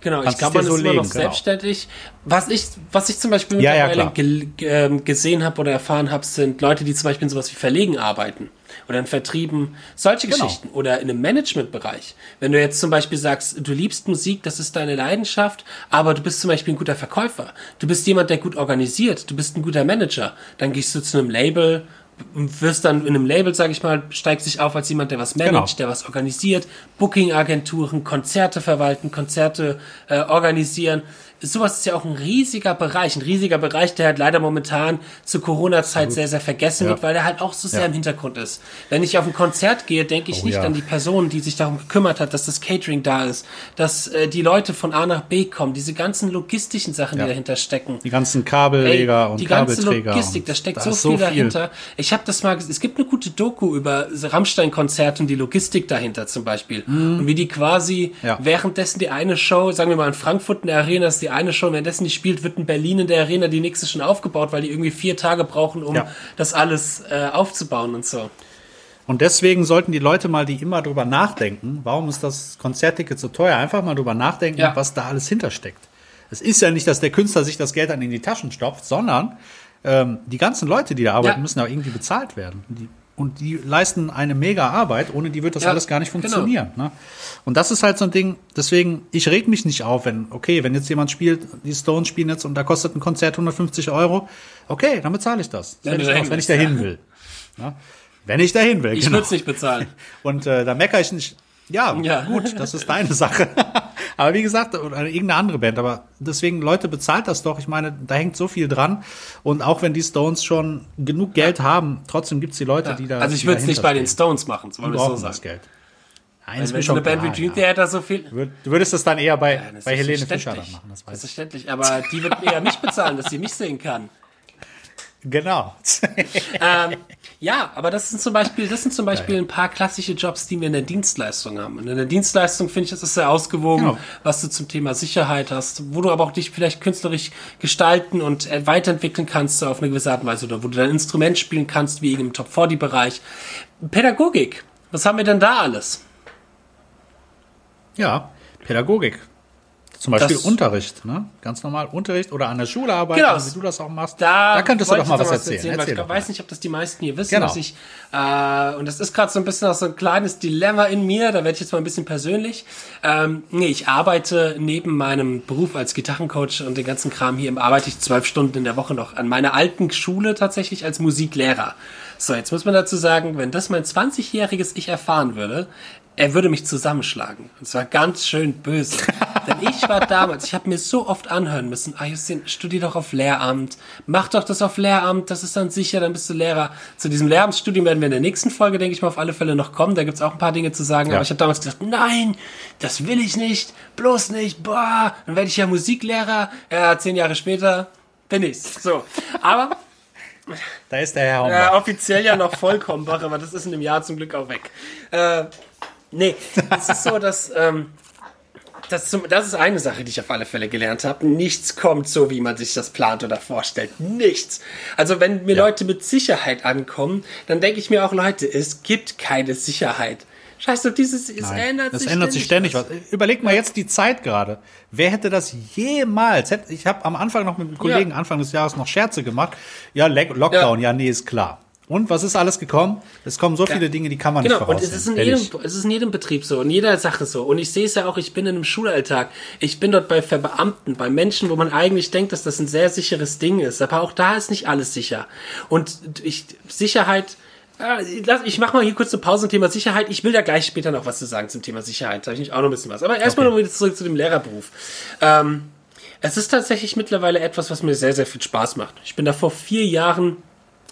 genau, ich Kannst glaube, es man dir ist so immer noch legen, genau. selbstständig. Was ich, was ich zum Beispiel Ja, ja, mittlerweile klar. gel- ähm, gesehen habe oder erfahren habe, sind Leute, die zum Beispiel in sowas wie Verlegen arbeiten oder in Vertrieben, solche Genau. Geschichten oder in einem Managementbereich. Wenn du jetzt zum Beispiel sagst, du liebst Musik, das ist deine Leidenschaft, aber du bist zum Beispiel ein guter Verkäufer, du bist jemand, der gut organisiert, du bist ein guter Manager, dann gehst du zu einem Label wirst dann in einem Label, sage ich mal, steigst dich auf als jemand, der was managt, Genau. der was organisiert, Booking-Agenturen, Konzerte verwalten, Konzerte äh, organisieren. Sowas ist ja auch ein riesiger Bereich, ein riesiger Bereich, der halt leider momentan zur Corona-Zeit sehr, sehr vergessen Ja. wird, weil der halt auch so sehr Ja. im Hintergrund ist. Wenn ich auf ein Konzert gehe, denke ich Oh, nicht ja. an die Person, die sich darum gekümmert hat, dass das Catering da ist, dass äh, die Leute von A nach B kommen, diese ganzen logistischen Sachen, die dahinter stecken. Die ganzen Kabelleger Ey, und die ganze Kabelträger. Logistik, und da steckt so ist viel dahinter. Ich habe das mal, es gibt eine gute Doku über Rammstein-Konzerte und die Logistik dahinter zum Beispiel. Und wie die quasi Mhm. Währenddessen die eine Show, sagen wir mal in Frankfurt in der Arena ist die eine Show, währenddessen die spielt, wird in Berlin in der Arena die nächste schon aufgebaut, weil die irgendwie vier Tage brauchen, um Ja. das alles äh, aufzubauen und so. Und deswegen sollten die Leute mal, die immer drüber nachdenken, warum ist das Konzertticket so teuer, einfach mal drüber nachdenken, Ja. was da alles hintersteckt. Es ist ja nicht, dass der Künstler sich das Geld dann in die Taschen stopft, sondern ähm, die ganzen Leute, die da arbeiten, Ja. müssen auch irgendwie bezahlt werden. Die, und die leisten eine mega Arbeit, ohne die wird das Ja, alles gar nicht genau. funktionieren. Ne? Und das ist halt so ein Ding, deswegen, ich reg mich nicht auf, wenn, okay, wenn jetzt jemand spielt, die Stones spielen jetzt und da kostet ein Konzert 150 Euro, okay, dann bezahle ich das. Wenn ich, dahin aus, wenn ich dahin ja. will. Ne? Wenn ich dahin will, Ich genau. würde es nicht bezahlen. Und äh, da meckere ich nicht. Ja, Ja. gut, das ist deine Sache. aber wie gesagt, irgendeine andere Band. Aber deswegen, Leute, bezahlt das doch. Ich meine, da hängt so viel dran. Und auch wenn die Stones schon genug Geld haben, trotzdem gibt's die Leute, die da. also ich würde es nicht bei den. Stones machen, wir es so das. Geld. Nein, Wenn so mir schon eine Band wie Dream ja. Theater so viel. Du würdest das dann eher bei, Ja, bei Helene Fischer machen, das Das ist weiß ich. verständlich, aber die wird mir ja nicht bezahlen, dass sie mich sehen kann. Genau. ähm, ja, aber das sind zum Beispiel, das sind zum Beispiel ein paar klassische Jobs, die wir in der Dienstleistung haben. Und in der Dienstleistung finde ich, das ist sehr ausgewogen, Genau. was du zum Thema Sicherheit hast, wo du aber auch dich vielleicht künstlerisch gestalten und äh, weiterentwickeln kannst auf eine gewisse Art und Weise oder wo du dein Instrument spielen kannst, wie im Top 40 Bereich. Pädagogik. Was haben wir denn da alles? Ja, Pädagogik. Zum Beispiel Das- Unterricht, ne? Ganz normal Unterricht oder an der Schule arbeiten, Genau. wie du das auch machst. Da, könntest du doch mal was erzählen. weil Erzähl ich doch mal. weiß nicht, ob das die meisten hier wissen, Genau. dass ich, äh, und das ist gerade so ein bisschen auch so ein kleines Dilemma in mir, da werde ich jetzt mal ein bisschen persönlich. Ähm, nee, ich arbeite neben meinem Beruf als Gitarrencoach und den ganzen Kram hier, arbeite ich zwölf Stunden in der Woche noch an meiner alten Schule tatsächlich als Musiklehrer. So, jetzt muss man dazu sagen, wenn das mein 20-jähriges Ich erfahren würde, er würde mich zusammenschlagen. Und zwar ganz schön böse. Denn ich war damals, ich habe mir so oft anhören müssen, ah Justin, studier doch auf Lehramt, mach doch das auf Lehramt, das ist dann sicher, dann bist du Lehrer. Zu diesem Lehramtsstudium werden wir in der nächsten Folge, denke ich mal, auf alle Fälle noch kommen. Da gibt's auch ein paar Dinge zu sagen. Ja. Aber ich habe damals gesagt, nein, das will ich nicht, bloß nicht, boah, dann werde ich ja Musiklehrer. Ja, zehn Jahre später bin ich's. So. Aber Da ist der Herr äh, Haumbach. offiziell ja noch vollkommen wach, aber das ist in dem Jahr zum Glück auch weg. Äh, nee, es ist so, dass. Ähm, das, zum, das ist eine Sache, die ich auf alle Fälle gelernt habe. Nichts kommt so, wie man sich das plant oder vorstellt. Nichts. Also wenn mir Leute mit Sicherheit ankommen, dann denke ich mir auch, Leute, es gibt keine Sicherheit. Scheiße, dieses, es Nein, ändert das sich ändert sich ständig was. Überleg mal jetzt die Zeit gerade. Wer hätte das jemals? Ich habe am Anfang noch mit einem Kollegen Ja. Anfang des Jahres noch Scherze gemacht. Ja, Lockdown, ja. nee, ist klar. Und was ist alles gekommen? Es kommen so viele Dinge, die kann man Genau, nicht und voraussehen. es ist, in jedem, es ist in jedem Betrieb so, in jeder Sache so. Und ich sehe es ja auch, ich bin in einem Schulalltag. Ich bin dort bei Verbeamten, bei Menschen, wo man eigentlich denkt, dass das ein sehr sicheres Ding ist. Aber auch da ist nicht alles sicher. Und ich, Sicherheit, äh, ich mache mal hier kurz eine Pause zum Thema Sicherheit. Ich will da gleich später noch was zu sagen zum Thema Sicherheit. Da habe ich auch noch ein bisschen was. Aber erstmal Okay. noch wieder zurück zu dem Lehrerberuf. Ähm, es ist tatsächlich mittlerweile etwas, was mir sehr, sehr viel Spaß macht. Ich bin da vor vier Jahren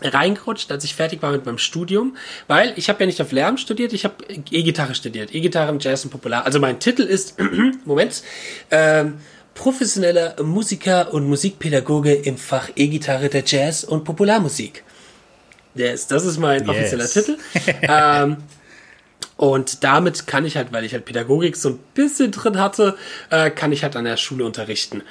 reingerutscht, als ich fertig war mit meinem Studium, weil ich habe ja nicht auf Lehramt studiert, ich habe E-Gitarre studiert, E-Gitarre, Jazz und Popular. Also mein Titel ist, Moment, ähm, professioneller Musiker und Musikpädagoge im Fach E-Gitarre der Jazz und Popularmusik. Yes, das ist mein Yes. offizieller Titel. ähm, und damit kann ich halt, weil ich halt Pädagogik so ein bisschen drin hatte, äh, kann ich halt an der Schule unterrichten.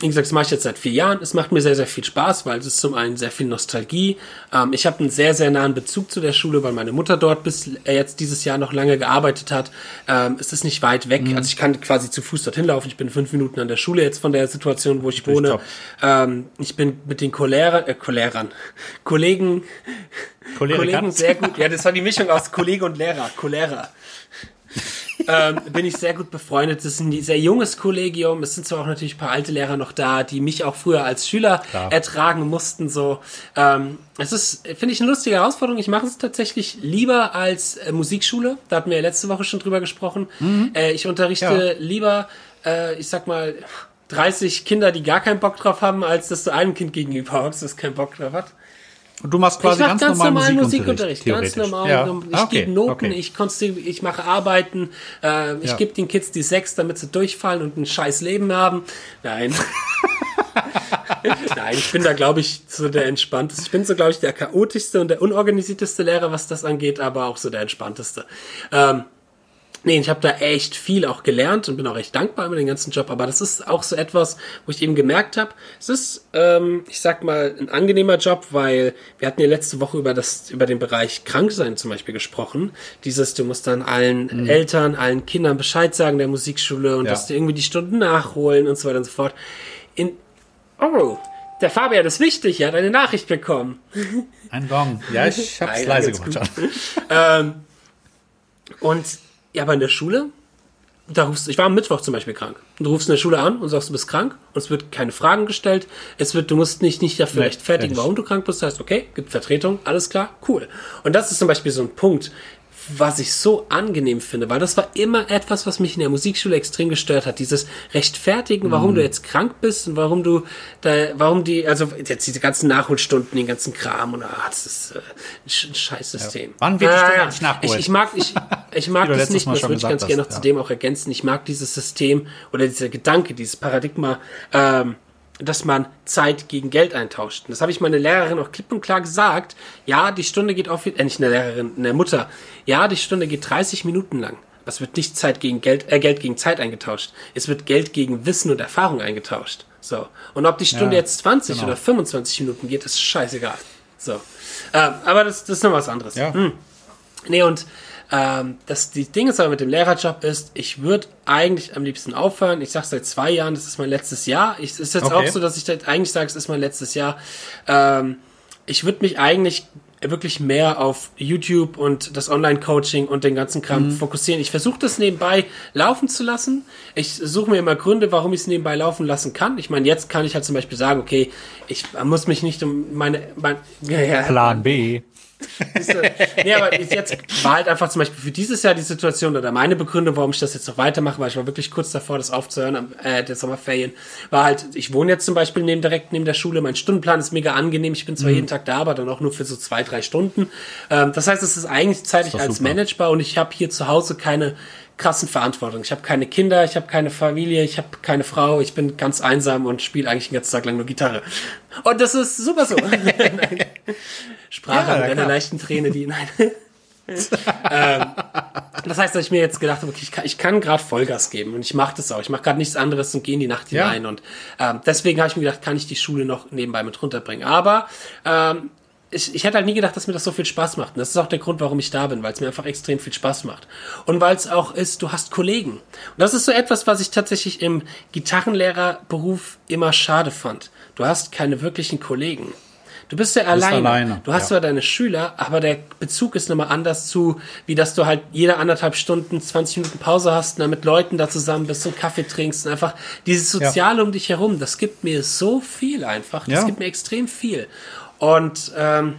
Wie gesagt, das mache ich jetzt seit vier Jahren. Es macht mir sehr, sehr viel Spaß, weil es ist zum einen sehr viel Nostalgie. Ähm, ich habe einen sehr, sehr nahen Bezug zu der Schule, weil meine Mutter dort bis äh, jetzt dieses Jahr noch lange gearbeitet hat. Ähm, es ist nicht weit weg. Also ich kann quasi zu Fuß dorthin laufen. Ich bin fünf Minuten an der Schule jetzt von der Situation, wo ich wohne. Ähm, ich bin mit den Cholera, äh, Cholerern, Kollegen? Kollegen sehr gut. Ja, das war die Mischung aus Kollege und Lehrer. Cholera. Ähm, bin ich sehr gut befreundet. Das ist ein sehr junges Kollegium. Es sind zwar auch natürlich ein paar alte Lehrer noch da, die mich auch früher als Schüler Klar. ertragen mussten. So, ähm, es ist, finde ich, eine lustige Herausforderung. Ich mache es tatsächlich lieber als äh, Musikschule. Da hatten wir ja letzte Woche schon drüber gesprochen. Äh, ich unterrichte Ja. lieber, äh, ich sag mal, 30 Kinder, die gar keinen Bock drauf haben, als dass du einem Kind gegenüber hockst, das keinen Bock drauf hat. Und du machst quasi ich mache ganz, ganz, normal normalen Musikunterricht. Musikunterricht, ganz normal. Ja. Ich Ah, okay, gebe Noten, okay. ich, ich mache Arbeiten, äh, ich Ja. gebe den Kids die sechs, damit sie durchfallen und ein scheiß Leben haben. Nein. Nein, ich bin da, glaube ich, so der entspannteste. Ich bin so, glaube ich, der chaotischste und der unorganisierteste Lehrer, was das angeht, aber auch so der entspannteste. Ähm, Nee, ich habe da echt viel auch gelernt und bin auch echt dankbar über den ganzen Job. Aber das ist auch so etwas, wo ich eben gemerkt habe, es ist, ähm, ich sag mal, ein angenehmer Job, weil wir hatten ja letzte Woche über das, über den Bereich Kranksein zum Beispiel gesprochen. Dieses, du musst dann allen Eltern, allen Kindern Bescheid sagen der Musikschule und Ja. dass die irgendwie die Stunden nachholen und so weiter und so fort. In, oh, der Fabian ist wichtig, er hat eine Nachricht bekommen. Ein Gong. Ja, ich hab's Nein, leise gemacht. Ähm, und ja, aber in der Schule, da rufst ich war am Mittwoch zum Beispiel krank. Du rufst in der Schule an und sagst, du bist krank und es wird keine Fragen gestellt. Es wird, du musst nicht, nicht dafür rechtfertigen, fertig. warum du krank bist. Das heißt, okay, gibt Vertretung, alles klar, cool. Und das ist zum Beispiel so ein Punkt, was ich so angenehm finde, weil das war immer etwas, was mich in der Musikschule extrem gestört hat. Dieses Rechtfertigen, warum Mhm. du jetzt krank bist und warum du da, warum die, also jetzt diese ganzen Nachholstunden, den ganzen Kram und ah, das ist äh, ein Sch- ein Scheißsystem. Ja. Wann wird die Stunde ja. Ich, ich mag, ich, ich mag das nicht, das würde ich ganz gerne noch hast, zu ja. dem auch ergänzen. Ich mag dieses System oder dieser Gedanke, dieses Paradigma, ähm, dass man Zeit gegen Geld eintauscht. Und das habe ich meiner Lehrerin auch klipp und klar gesagt. Ja, die Stunde geht auf, äh, nicht eine Lehrerin, eine Mutter. Ja, die Stunde geht 30 Minuten lang. Aber Es wird nicht Zeit gegen Geld, äh, Geld gegen Zeit eingetauscht. Es wird Geld gegen Wissen und Erfahrung eingetauscht. So. Und ob die Stunde Ja, jetzt 20 genau. oder 25 Minuten geht, ist scheißegal. So. Ähm, aber das, das ist noch was anderes. Ja. Nee, und ähm, das, die Ding ist aber mit dem Lehrerjob ist, ich würde eigentlich am liebsten aufhören. Ich sage seit zwei Jahren, das ist mein letztes Jahr. Ich, es ist jetzt Okay. auch so, dass ich das eigentlich sage, es ist mein letztes Jahr. Ähm, ich würde mich eigentlich wirklich mehr auf YouTube und das Online-Coaching und den ganzen Kram fokussieren. Ich versuche das nebenbei laufen zu lassen. Ich suche mir immer Gründe, warum ich es nebenbei laufen lassen kann. Ich meine, jetzt kann ich halt zum Beispiel sagen, okay, ich muss mich nicht um meine, mein, Plan B. Nee, aber jetzt war halt einfach zum Beispiel für dieses Jahr die Situation oder meine Begründung, warum ich das jetzt noch weitermache, weil ich war wirklich kurz davor, das aufzuhören, äh, der Sommerferien, war halt, ich wohne jetzt zum Beispiel neben, direkt neben der Schule, mein Stundenplan ist mega angenehm, ich bin zwar Mhm. jeden Tag da, aber dann auch nur für so zwei, drei Stunden. Ähm, das heißt, es ist eigentlich zeitlich doch als super. managebar und ich habe hier zu Hause keine krassen Verantwortung. Ich habe keine Kinder, ich habe keine Familie, ich habe keine Frau, ich bin ganz einsam und spiele eigentlich den ganzen Tag lang nur Gitarre. Und das ist super so. Sprache Ja, mit einer leichten Träne, die nein. ähm, das heißt, dass ich mir jetzt gedacht habe, okay, ich kann, ich kann gerade Vollgas geben und ich mache das auch. Ich mache gerade nichts anderes und gehe in die Nacht Ja. hinein. Und ähm, deswegen habe ich mir gedacht, kann ich die Schule noch nebenbei mit runterbringen. Aber ähm, ich, ich hätte halt nie gedacht, dass mir das so viel Spaß macht. Und das ist auch der Grund, warum ich da bin, weil es mir einfach extrem viel Spaß macht. Und weil es auch ist, du hast Kollegen. Und das ist so etwas, was ich tatsächlich im Gitarrenlehrerberuf immer schade fand. Du hast keine wirklichen Kollegen. Du bist ja alleine. alleine, Du hast ja. zwar deine Schüler, aber der Bezug ist nochmal anders zu, wie dass du halt jede anderthalb Stunden 20 Minuten Pause hast und dann mit Leuten da zusammen bist und Kaffee trinkst und einfach dieses Soziale um dich herum, das gibt mir so viel einfach. Das Ja. gibt mir extrem viel. Und ähm,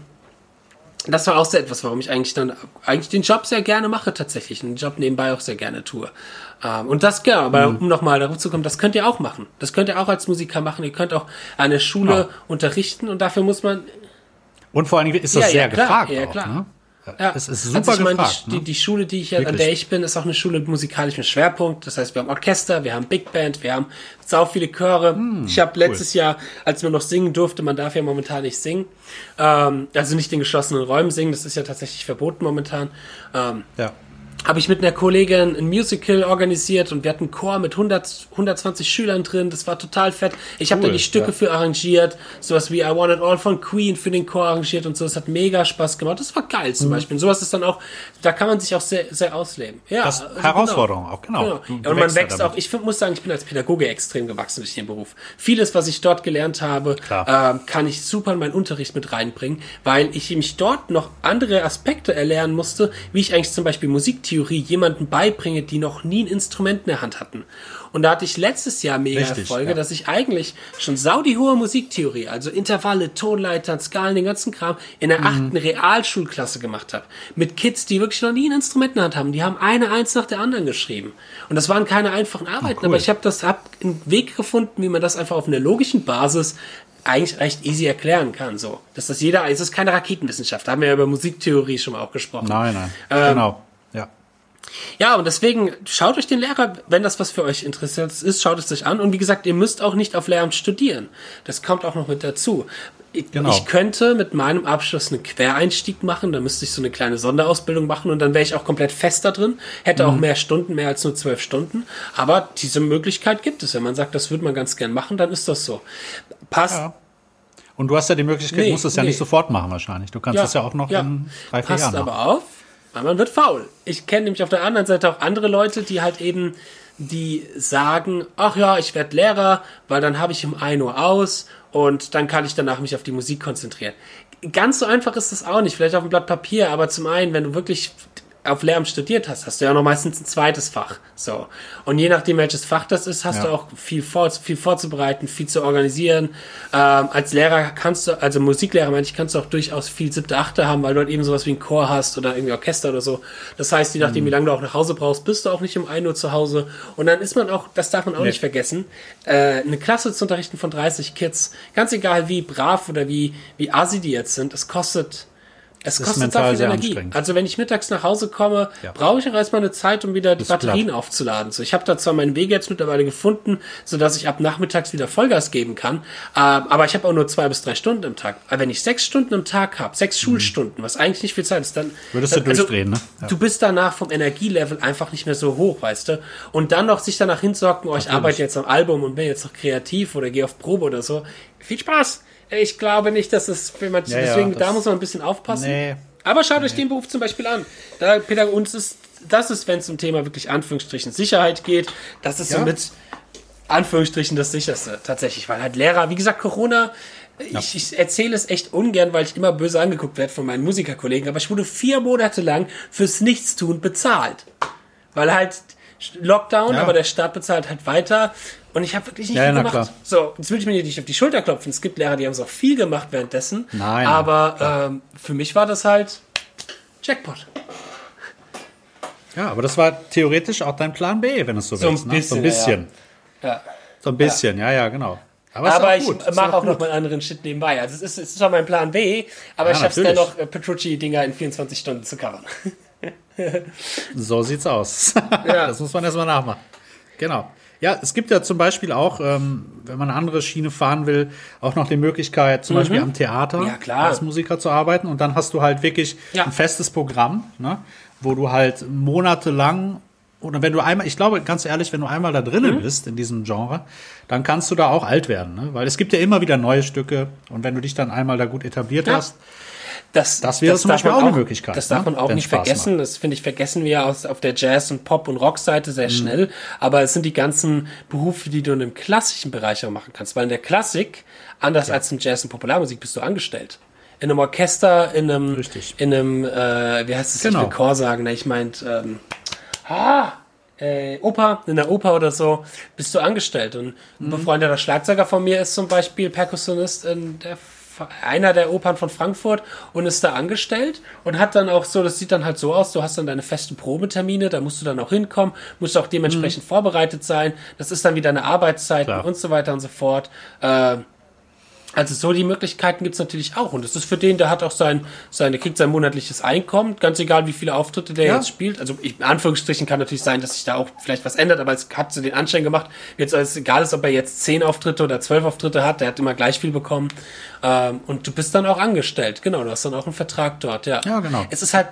das war auch so etwas, warum ich eigentlich dann eigentlich den Job sehr gerne mache tatsächlich, den Job nebenbei auch sehr gerne tue. Ähm, und das, ja, aber Mhm. um nochmal darauf zu kommen, das könnt ihr auch machen. Das könnt ihr auch als Musiker machen. Ihr könnt auch an der Schule Ja. unterrichten und dafür muss man Und vor allen Dingen ist das Ja, ja, sehr klar, gefragt. ja, auch, klar. Ne? Ja, Es ist super also ich meine, gefragt. die, ne? die Schule, die ich ja, an der ich bin, ist auch eine Schule mit musikalischem Schwerpunkt. Das heißt, wir haben Orchester, wir haben Big Band, wir haben sau viele Chöre. Hm, ich habe letztes Jahr, als man noch singen durfte, man darf ja momentan nicht singen, ähm, also nicht in geschlossenen Räumen singen, das ist ja tatsächlich verboten momentan. Ähm, ja. Habe ich mit einer Kollegin ein Musical organisiert und wir hatten einen Chor mit 100, 120 Schülern drin. Das war total fett. Ich habe da Cool, die Stücke ja. für arrangiert. Sowas wie I Want It All von Queen für den Chor arrangiert und so. Das hat mega Spaß gemacht. Das war geil Mhm. zum Beispiel. Und sowas ist dann auch, da kann man sich auch sehr, sehr ausleben. Ja, Das also Herausforderung auch, genau. Genau. Du- und man wächst damit. auch, ich find, muss sagen, ich bin als Pädagoge extrem gewachsen durch den Beruf. Vieles, was ich dort gelernt habe, ähm, kann ich super in meinen Unterricht mit reinbringen, weil ich mich dort noch andere Aspekte erlernen musste, wie ich eigentlich zum Beispiel Musiktheorie jemanden beibringe, die noch nie ein Instrument in der Hand hatten. Und da hatte ich letztes Jahr mega Richtig, Erfolge, ja. dass ich eigentlich schon saudi hohe Musiktheorie, also Intervalle, Tonleitern, Skalen, den ganzen Kram, in der Mhm. achten Realschulklasse gemacht habe. Mit Kids, die wirklich noch nie ein Instrument in der Hand haben. Die haben eine eins nach der anderen geschrieben. Und das waren keine einfachen Arbeiten, cool. aber ich habe das, hab einen Weg gefunden, wie man das einfach auf einer logischen Basis eigentlich recht easy erklären kann, so. Dass das jeder, es ist keine Raketenwissenschaft, da haben wir ja über Musiktheorie schon mal auch gesprochen. Nein, nein. Ähm, genau. Ja. Ja, und deswegen schaut euch den Lehrer, wenn das was für euch interessiert ist, schaut es euch an. Und wie gesagt, ihr müsst auch nicht auf Lehramt studieren. Das kommt auch noch mit dazu. Ich, Genau. ich könnte mit meinem Abschluss einen Quereinstieg machen, da müsste ich so eine kleine Sonderausbildung machen und dann wäre ich auch komplett fest da drin, hätte Mhm. auch mehr Stunden, mehr als nur zwölf Stunden. Aber diese Möglichkeit gibt es. Wenn man sagt, das würde man ganz gern machen, dann ist das so. Passt. Ja. Und du hast ja die Möglichkeit, Nee, du musst es ja nee. nicht sofort machen wahrscheinlich. Du kannst es ja auch noch in drei, vier Passt Jahren machen. aber auf, weil man wird faul. Ich kenne nämlich auf der anderen Seite auch andere Leute, die halt eben, die sagen, ach ja, ich werde Lehrer, weil dann habe ich um 1 Uhr aus und dann kann ich danach mich auf die Musik konzentrieren. Ganz so einfach ist es auch nicht, vielleicht auf dem Blatt Papier, aber zum einen, wenn du wirklich auf Lehramt studiert hast, hast du ja noch meistens ein zweites Fach. So. Und je nachdem, welches Fach das ist, hast Ja. du auch viel, vor, viel vorzubereiten, viel zu organisieren. Ähm, als Lehrer kannst du, also Musiklehrer meine ich, kannst du auch durchaus viel siebte, achte haben, weil du halt eben sowas wie ein Chor hast oder irgendwie Orchester oder so. Das heißt, je nachdem, Mhm. wie lange du auch nach Hause brauchst, bist du auch nicht um 1 Uhr zu Hause. Und dann ist man auch, das darf man auch Nee. nicht vergessen, äh, eine Klasse zu unterrichten von 30 Kids, ganz egal wie brav oder wie, wie assi die jetzt sind, es kostet, es ist kostet mental sau viel sehr Energie. Also wenn ich mittags nach Hause komme, Ja. brauche ich auch erstmal eine Zeit, um wieder die Batterien platt. aufzuladen. So, ich habe da zwar meinen Weg jetzt mittlerweile gefunden, so dass ich ab nachmittags wieder Vollgas geben kann, äh, aber ich habe auch nur zwei bis drei Stunden im Tag. Aber wenn ich sechs Stunden im Tag habe, sechs Schulstunden, was eigentlich nicht viel Zeit ist, dann Mhm. Würdest du also, durchdrehen, ne? Ja. Du bist danach vom Energielevel einfach nicht mehr so hoch, weißt du? Und dann noch sich danach hinzocken, oh, ich arbeite jetzt am Album und bin jetzt noch kreativ oder gehe auf Probe oder so. Viel Spaß! Ich glaube nicht, dass es für manche, Ja, ja, deswegen, das- da muss man ein bisschen aufpassen. Nee. Aber schaut euch den Beruf zum Beispiel an. Da, Peter, uns ist, das ist, wenn es um Thema wirklich Anführungsstrichen Sicherheit geht, das ist Ja. so mit Anführungsstrichen das sicherste, tatsächlich. Weil halt Lehrer, wie gesagt, Corona, ich, ich erzähle es echt ungern, weil ich immer böse angeguckt werde von meinen Musikerkollegen, aber ich wurde vier Monate lang fürs Nichtstun bezahlt. Weil halt Lockdown, Ja. aber der Staat bezahlt halt weiter. Und ich habe wirklich nicht Ja, viel gemacht. klar. So, jetzt will ich mir nicht auf die Schulter klopfen. Es gibt Lehrer, die haben es auch viel gemacht währenddessen. Nein. Aber ähm, für mich war das halt Jackpot. Ja, aber das war theoretisch auch dein Plan B, wenn es so, So ein willst. ne? so ein bisschen, bisschen. Ja. So ein bisschen, ja, ja, genau. Aber, Aber auch ich mache auch gut. noch mal anderen Shit nebenbei. Also es ist, es ist zwar mein Plan B, aber Ja, ich schaffe es natürlich. dennoch, äh, Petrucci-Dinger in 24 Stunden zu covern. So sieht's aus. Ja. Das muss man erstmal nachmachen. Genau. Ja, es gibt ja zum Beispiel auch, ähm, wenn man eine andere Schiene fahren will, auch noch die Möglichkeit, zum Beispiel am Theater Mhm. Ja, klar. als Musiker zu arbeiten. Und dann hast du halt wirklich Ja. ein festes Programm, ne, wo du halt monatelang oder wenn du einmal, ich glaube, ganz ehrlich, wenn du einmal da drinnen Mhm. bist in diesem Genre, dann kannst du da auch alt werden, ne? Weil es gibt ja immer wieder neue Stücke und wenn du dich dann einmal da gut etabliert Ja. hast, Das, Das wäre zum darf Beispiel man auch eine Möglichkeit, Das darf ne? man auch nicht Spaß vergessen. Das finde ich, vergessen wir aus, auf der Jazz- und Pop- und Rock-Seite Mhm. sehr schnell. Aber es sind die ganzen Berufe, die du in dem klassischen Bereich auch machen kannst. Weil in der Klassik, anders als im Jazz und Popularmusik, bist du angestellt. In einem Orchester, in einem, Richtig. in einem, äh, wie heißt es, Genau. ich will Chor sagen, ne, ich meint, ähm, ah, äh, Oper, in der Oper oder so, bist du angestellt. Und ein Mhm. befreundeter Schlagzeuger von mir ist zum Beispiel Perkussionist in der einer der Opern von Frankfurt und ist da angestellt und hat dann auch so, das sieht dann halt so aus, du hast dann deine festen Probetermine, da musst du dann auch hinkommen, musst auch dementsprechend vorbereitet sein, das ist dann wieder eine Arbeitszeit Klar. und so weiter und so fort. Äh, also so die Möglichkeiten gibt's natürlich auch. Und das ist für den, der hat auch sein, seine, kriegt sein monatliches Einkommen, ganz egal wie viele Auftritte der Ja. jetzt spielt. Also ich, in Anführungsstrichen kann natürlich sein, dass sich da auch vielleicht was ändert, aber es hat so den Anschein gemacht, jetzt als egal ist, ob er jetzt zehn Auftritte oder zwölf Auftritte hat, der hat immer gleich viel bekommen. Ähm, und du bist dann auch angestellt, genau, du hast dann auch einen Vertrag dort, ja. Ja, genau. Es ist halt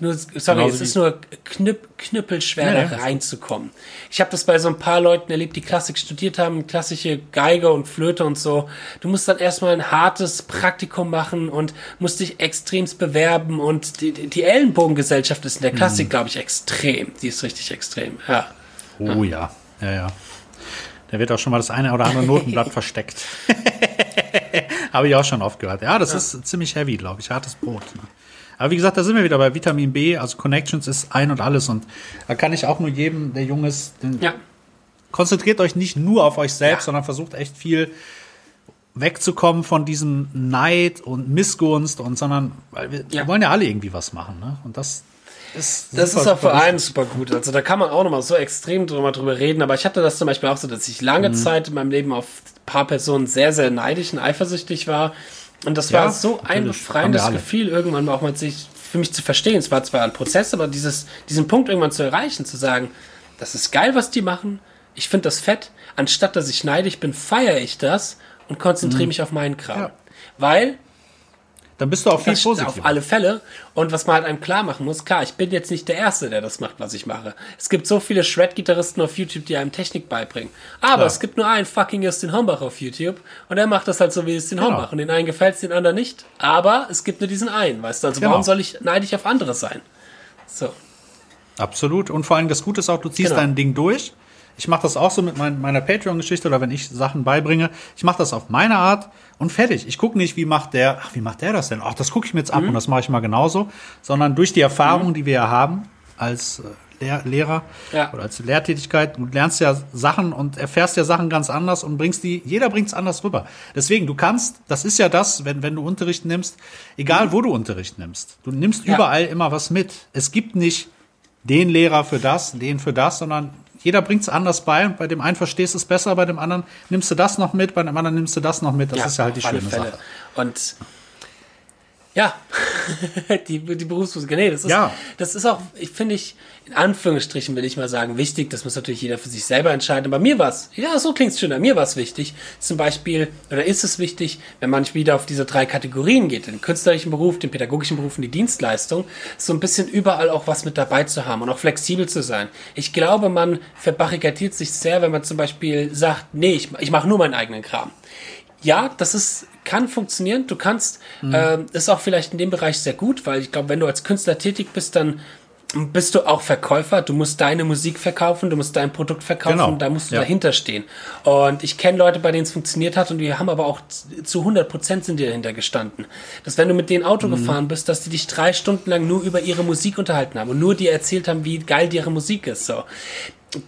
nur, sorry, Genauso es ist nur knipp, knüppelschwer, Nee, da reinzukommen. Ich habe das bei so ein paar Leuten erlebt, die Klassik studiert haben, klassische Geige und Flöte und so. Du musst dann erstmal ein hartes Praktikum machen und musst dich extremst bewerben und die, die Ellenbogengesellschaft ist in der Mhm. Klassik, glaube ich, extrem. Die ist richtig extrem, ja. Oh ja, ja, ja. Da wird auch schon mal das eine oder andere Notenblatt versteckt. Habe ich auch schon oft gehört. Ja, das ist ziemlich heavy, glaube ich. Hartes Brot. Ne? Aber wie gesagt, da sind wir wieder bei Vitamin B. Also Connections ist ein und alles. Und da kann ich auch nur jedem, der jung ist, den, Ja, konzentriert euch nicht nur auf euch selbst, Ja. sondern versucht echt viel wegzukommen von diesem Neid und Missgunst und sondern weil wir, wir Ja. wollen ja alle irgendwie was machen, ne? Und das ist Das super, ist auch super vor allem super gut. Also da kann man auch nochmal so extrem drüber, drüber reden. Aber ich hatte das zum Beispiel auch so, dass ich lange Mhm. Zeit in meinem Leben auf ein paar Personen sehr, sehr neidisch und eifersüchtig war. Und das Ja, war so ein befreiendes. Gefühl, irgendwann auch mal sich für mich zu verstehen. Es war zwar ein Prozess, aber dieses, diesen Punkt irgendwann zu erreichen, zu sagen, das ist geil, was die machen. Ich finde das fett. Anstatt dass ich neidisch bin, feiere ich das und konzentriere mich auf meinen Kram. Mhm. Ja. Weil Dann bist du auch viel positiver. Auf alle Fälle. Und was man halt einem klar machen muss, klar, ich bin jetzt nicht der Erste, der das macht, was ich mache. Es gibt so viele Shred-Gitarristen auf YouTube, die einem Technik beibringen. Aber Klar. es gibt nur einen fucking Justin Hombach auf YouTube und er macht das halt so wie Justin Genau. Hombach. Und den einen gefällt es, den anderen nicht. Aber es gibt nur diesen einen, weißt du? Also Genau. warum soll ich neidisch auf andere sein? So. Absolut. Und vor allem das Gute ist auch, du ziehst Genau. dein Ding durch. Ich mache das auch so mit mein, meiner Patreon-Geschichte oder wenn ich Sachen beibringe. Ich mache das auf meine Art und fertig. Ich gucke nicht, wie macht der, ach, wie macht der das denn? Ach, das gucke ich mir jetzt ab Mhm. und das mache ich mal genauso, sondern durch die Erfahrung, die wir ja haben als äh, Lehr Lehrer Ja. oder als Lehrtätigkeit, du lernst ja Sachen und erfährst ja Sachen ganz anders und bringst die, jeder bringt es anders rüber. Deswegen, du kannst, das ist ja das, wenn, wenn du Unterricht nimmst, egal wo du Unterricht nimmst, du nimmst Ja. überall immer was mit. Es gibt nicht den Lehrer für das, den für das, sondern jeder bringt es anders bei und bei dem einen verstehst du es besser, bei dem anderen nimmst du das noch mit, bei dem anderen nimmst du das noch mit. Das ist ja halt die schöne Fälle. Sache. Und ja, die, die Berufsmusik, nee, das ist, Ja. das ist auch, ich finde ich, in Anführungsstrichen will ich mal sagen, wichtig, das muss natürlich jeder für sich selber entscheiden. Bei mir war es, ja, so klingt's schöner, mir war es wichtig, zum Beispiel, oder ist es wichtig, wenn man wieder auf diese drei Kategorien geht, den künstlerischen Beruf, den pädagogischen Beruf und die Dienstleistung, so ein bisschen überall auch was mit dabei zu haben und auch flexibel zu sein. Ich glaube, man verbarrikadiert sich sehr, wenn man zum Beispiel sagt, nee, ich, ich mache nur meinen eigenen Kram ja, das ist, kann funktionieren. Du kannst, Mhm. ähm, ist auch vielleicht in dem Bereich sehr gut, weil ich glaube, wenn du als Künstler tätig bist, dann bist du auch Verkäufer. Du musst deine Musik verkaufen, du musst dein Produkt verkaufen, Genau, da musst du ja. dahinter stehen. Und ich kenne Leute, bei denen es funktioniert hat und die haben aber auch zu 100 Prozent sind die dahinter gestanden. Dass wenn du mit denen Mhm. Auto gefahren bist, dass die dich drei Stunden lang nur über ihre Musik unterhalten haben und nur dir erzählt haben, wie geil ihre Musik ist. So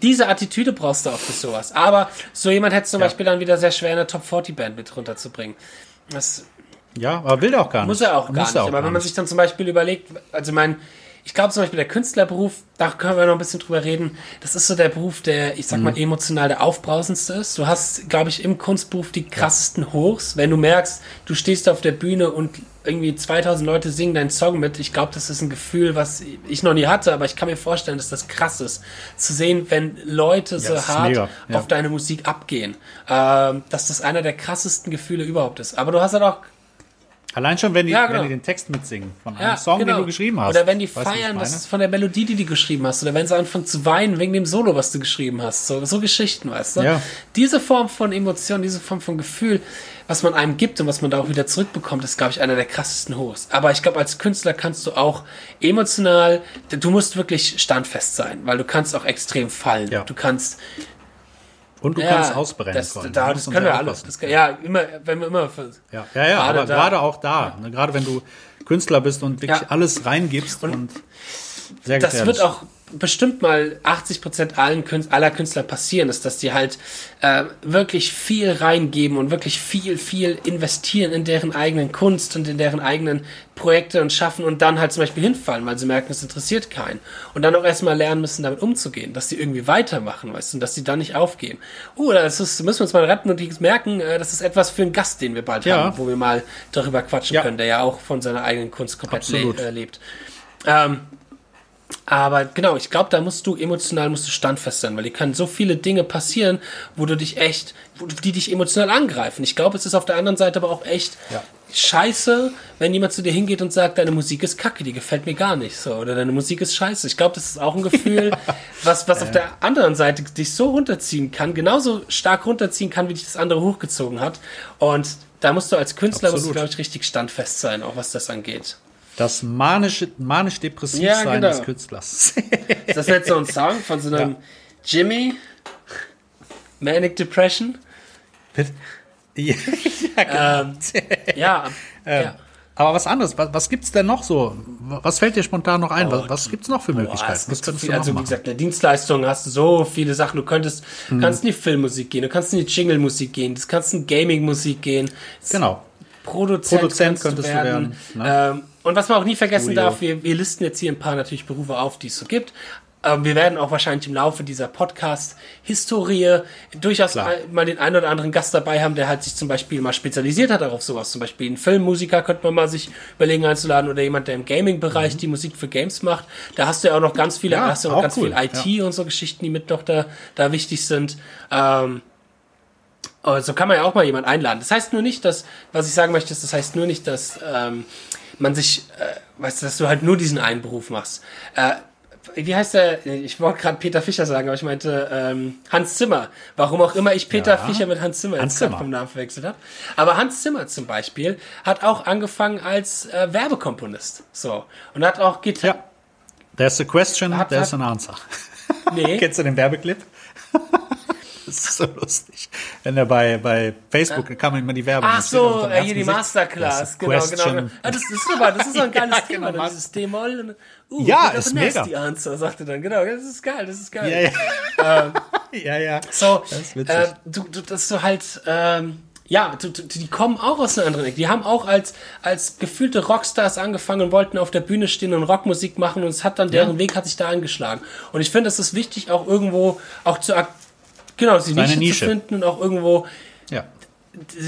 diese Attitüde brauchst du auch für sowas. Aber so jemand hätte zum Ja. Beispiel dann wieder sehr schwer, eine Top 40 Band mit runterzubringen. Das Ja, aber will er auch gar nicht. muss er auch gar Muss nicht. auch Aber wenn man sich dann zum Beispiel überlegt, also mein, ich glaube zum Beispiel der Künstlerberuf, da können wir noch ein bisschen drüber reden. Das ist so der Beruf, der, ich sag Mhm. mal, emotional der aufbrausendste ist. Du hast, glaube ich, im Kunstberuf die krassesten Hochs. Wenn du merkst, du stehst auf der Bühne und irgendwie 2000 Leute singen deinen Song mit. Ich glaube, das ist ein Gefühl, was ich noch nie hatte, aber ich kann mir vorstellen, dass das krass ist. Zu sehen, wenn Leute so hart mega, ja. auf deine Musik abgehen. Ähm, dass das einer der krassesten Gefühle überhaupt ist. Aber du hast halt auch Allein schon, wenn die, Ja, genau. wenn die den Text mitsingen von einem Ja, Song, genau. den du geschrieben hast. Oder wenn die Weißt was feiern, ist von der Melodie, die du geschrieben hast. Oder wenn sie anfangen zu weinen wegen dem Solo, was du geschrieben hast. So, so Geschichten, weißt du? Ja. Diese Form von Emotion, diese Form von Gefühl, was man einem gibt und was man da auch wieder zurückbekommt, ist, glaube ich, einer der krassesten Hochs. Aber ich glaube, als Künstler kannst du auch emotional, du musst wirklich standfest sein, weil du kannst auch extrem fallen. Ja. Du kannst Und du ja, kannst ausbrennen. Das, da, das können wir sehr alle. aufpassen. Das, kann- ja, immer, wenn wir immer. Ja, ja, ja Gerade aber da. gerade auch da. Ne, gerade wenn du Künstler bist und wirklich Ja. alles reingibst und, sehr das gefährlich. wird auch bestimmt mal 80 Prozent allen Künst, aller Künstler passieren, ist, dass die halt äh, wirklich viel reingeben und wirklich viel, viel investieren in deren eigenen Kunst und in deren eigenen Projekte und schaffen und dann halt zum Beispiel hinfallen, weil sie merken, es interessiert keinen. Und dann auch erstmal lernen müssen, damit umzugehen, dass sie irgendwie weitermachen, weißt du, und dass sie dann nicht aufgeben. Uh, das ist, müssen wir uns mal retten und die merken, äh, das ist etwas für einen Gast, den wir bald Ja. haben, wo wir mal darüber quatschen Ja. können, der ja auch von seiner eigenen Kunst komplett le äh, lebt. Ähm, aber genau, ich glaube, da musst du emotional musst du standfest sein, weil dir können so viele Dinge passieren, wo du dich echt, wo, die dich emotional angreifen. Ich glaube, es ist auf der anderen Seite aber auch echt Ja. scheiße, wenn jemand zu dir hingeht und sagt, deine Musik ist kacke, die gefällt mir gar nicht so oder deine Musik ist scheiße. Ich glaube, das ist auch ein Gefühl, was was auf der anderen Seite dich so runterziehen kann, genauso stark runterziehen kann, wie dich das andere hochgezogen hat. Und da musst du als Künstler glaube ich, richtig standfest sein, auch was das angeht. Das manische, manisch-depressiv Ja, sein genau. des Künstlers. Ist das jetzt so ein Song von so einem Jimmy? Manic Depression? ja, genau. Ähm, ja, ja. Aber was anderes, was, was gibt's denn noch so? Was fällt dir spontan noch ein? Oh, was, was gibt's noch für Boah, Möglichkeiten? es was könntest viel, du noch also wie machen? gesagt, in der Dienstleistung hast du so viele Sachen. Du könntest, Mhm. kannst in die Filmmusik gehen, du kannst in die Jingle-Musik gehen, du kannst in Gaming-Musik gehen. Genau. Produzent, Produzent könntest du werden, Ähm, und was man auch nie vergessen Studio. darf, wir, wir listen jetzt hier ein paar natürlich Berufe auf, die es so gibt. Ähm, wir werden auch wahrscheinlich im Laufe dieser Podcast-Historie durchaus Klar. mal den einen oder anderen Gast dabei haben, der halt sich zum Beispiel mal spezialisiert hat auf sowas. Zum Beispiel einen Filmmusiker könnte man mal sich überlegen einzuladen oder jemand, der im Gaming-Bereich die Musik für Games macht. Da hast du ja auch noch ganz viele, Mhm. Ja, hast du auch ganz cool, viel IT und so Geschichten, die mit noch da, da wichtig sind. Ähm, so kann man ja auch mal jemanden einladen. Das heißt nur nicht, dass, was ich sagen möchte, ist, das heißt nur nicht, dass ähm, man sich, äh, weißt du, dass du halt nur diesen einen Beruf machst. Äh, wie heißt der? Ich wollte gerade Peter Fischer sagen, aber ich meinte ähm, Hans Zimmer. Warum auch immer ich Peter Ja. Fischer mit Hans Zimmer Hans Zimmer. vom Namen verwechselt habe. Aber Hans Zimmer zum Beispiel hat auch angefangen als äh, Werbekomponist. So. Und hat auch Gitarre. Ja. There's a question, Hat- there's an answer. Nee. Kennst du den Werbeclip? Das ist so lustig. Wenn er bei, bei Facebook da kam immer die Werbung. Ach so, äh, hier die Masterclass, das genau, genau. Genau. Ah, das, das ist aber, das ist so ein geiles Ja, Thema, genau. dieses D-Moll. Uh, Ja, of ist mega. Answer, sagt er dann, genau, das ist geil, das ist geil. Ja, ja. ja, ja. So, Das ist witzig. äh, du, du, dass du halt, ähm, ja, du, du, die kommen auch aus einer anderen Ecke. Die haben auch als, als gefühlte Rockstars angefangen und wollten auf der Bühne stehen und Rockmusik machen und es hat dann, deren Weg hat sich da eingeschlagen. Und ich finde, es ist wichtig, auch irgendwo, auch zu, genau, die Nische, Nische. zu finden und auch irgendwo, ja.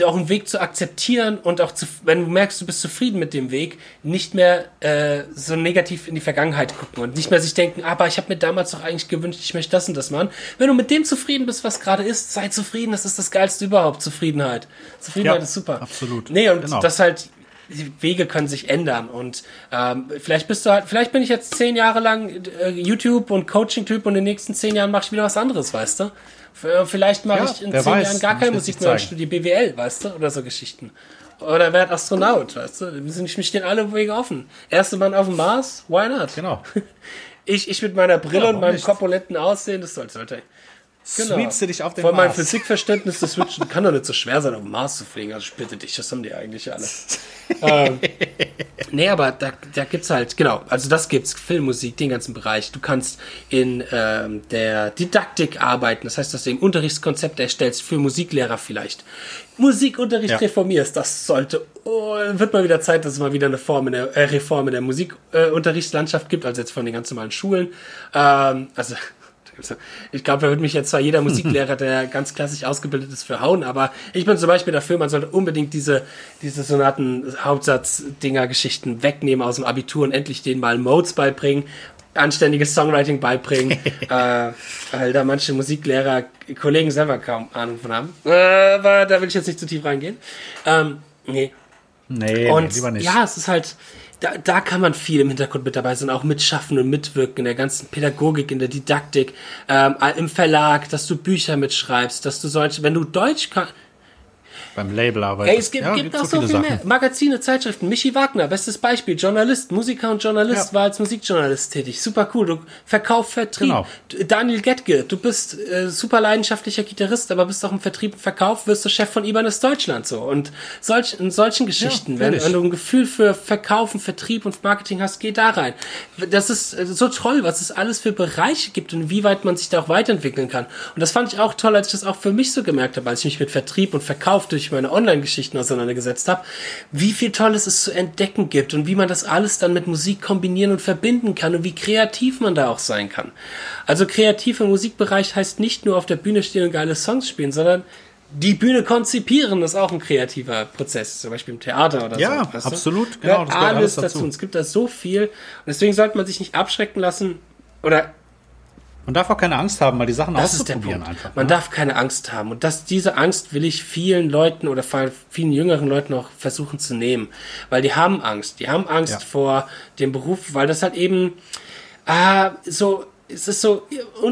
auch einen Weg zu akzeptieren und auch zu, wenn du merkst, du bist zufrieden mit dem Weg, nicht mehr äh, so negativ in die Vergangenheit gucken und nicht mehr sich denken, aber ich habe mir damals doch eigentlich gewünscht, ich möchte das und das machen. Wenn du mit dem zufrieden bist, was gerade ist, sei zufrieden, das ist das Geilste überhaupt, Zufriedenheit. Zufriedenheit Ja, ist super. absolut. Nee, und Genau. das halt, die Wege können sich ändern und ähm, vielleicht bist du halt, vielleicht bin ich jetzt zehn Jahre lang äh, YouTube und Coaching-Typ und in den nächsten zehn Jahren mache ich wieder was anderes, weißt du? F- Vielleicht mache Ja, ich in zehn weiß, Jahren gar keine Musik mehr und studiere BWL, weißt du, oder so Geschichten. Oder werd Astronaut, weißt du? Wir sind- Mir stehen alle Wege offen. Erste Mann auf dem Mars, why not? Genau. Ich, ich mit meiner Brille Ja, und meinem nicht? korpulenten Aussehen, das sollte, sollte. Genau. Sweepst du dich auf den Von meinem Mars. Physikverständnis, das wird, kann doch nicht so schwer sein, auf den Mars zu fliegen. Also ich bitte dich, das haben die eigentlich alle. ähm, nee, aber da, da gibt's halt, genau, also das gibt's, Filmmusik, den ganzen Bereich. Du kannst in ähm, der Didaktik arbeiten, das heißt, dass du ein Unterrichtskonzept erstellst für Musiklehrer vielleicht. Musikunterricht Ja. reformierst, das sollte, oh, wird mal wieder Zeit, dass es mal wieder eine Form in der, äh, Reform in der Musikunterrichtslandschaft äh, gibt, also jetzt von den ganz normalen Schulen. Ähm, also ich glaube, da wird mich jetzt zwar jeder Musiklehrer, der ganz klassisch ausgebildet ist, für hauen, aber ich bin zum Beispiel dafür, man sollte unbedingt diese, diese Sonaten, Hauptsatz-Dinger, Geschichten wegnehmen aus dem Abitur und endlich denen mal Modes beibringen, anständiges Songwriting beibringen, äh, weil da manche Musiklehrer, Kollegen selber kaum Ahnung von haben. Äh, aber da will ich jetzt nicht zu tief reingehen. Ähm, nee, Nee, und nee, lieber nicht. ja, es ist halt, da, da kann man viel im Hintergrund mit dabei sein, auch mitschaffen und mitwirken in der ganzen Pädagogik, in der Didaktik, ähm, im Verlag, dass du Bücher mitschreibst, dass du solche, wenn du Deutsch kannst, Beim Label arbeiten. Hey, es gibt, ja, gibt auch so viel viele mehr. Sachen. Magazine, Zeitschriften. Michi Wagner, bestes Beispiel. Journalist, Musiker und Journalist, Ja. war als Musikjournalist tätig. Super cool. Du Verkauf, Vertrieb. Genau. Daniel Getke, du bist äh, super leidenschaftlicher Gitarrist, aber bist auch im Vertrieb und Verkauf, wirst du Chef von Ibanez Deutschland so. Und solch, in solchen Geschichten, wenn, ehrlich. wenn du ein Gefühl für Verkaufen, Vertrieb und Marketing hast, geh da rein. Das ist äh, so toll, was es alles für Bereiche gibt und wie weit man sich da auch weiterentwickeln kann. Und das fand ich auch toll, als ich das auch für mich so gemerkt habe, als ich mich mit Vertrieb und Verkauf durch meine Online-Geschichten auseinandergesetzt habe, wie viel Tolles es zu entdecken gibt und wie man das alles dann mit Musik kombinieren und verbinden kann und wie kreativ man da auch sein kann. Also kreativ im Musikbereich heißt nicht nur auf der Bühne stehen und geile Songs spielen, sondern die Bühne konzipieren ist auch ein kreativer Prozess, zum Beispiel im Theater oder Ja, so. du? absolut, genau, das alles alles dazu. dazu. Es gibt da so viel. Und deswegen sollte man sich nicht abschrecken lassen. Oder Man darf auch keine Angst haben, mal die Sachen das ist der auszuprobieren Punkt. einfach. Man ne? darf keine Angst haben. Und das, diese Angst will ich vielen Leuten oder vielen jüngeren Leuten auch versuchen zu nehmen. Weil die haben Angst. Die haben Angst Ja. vor dem Beruf, weil das halt eben ah, so, es ist so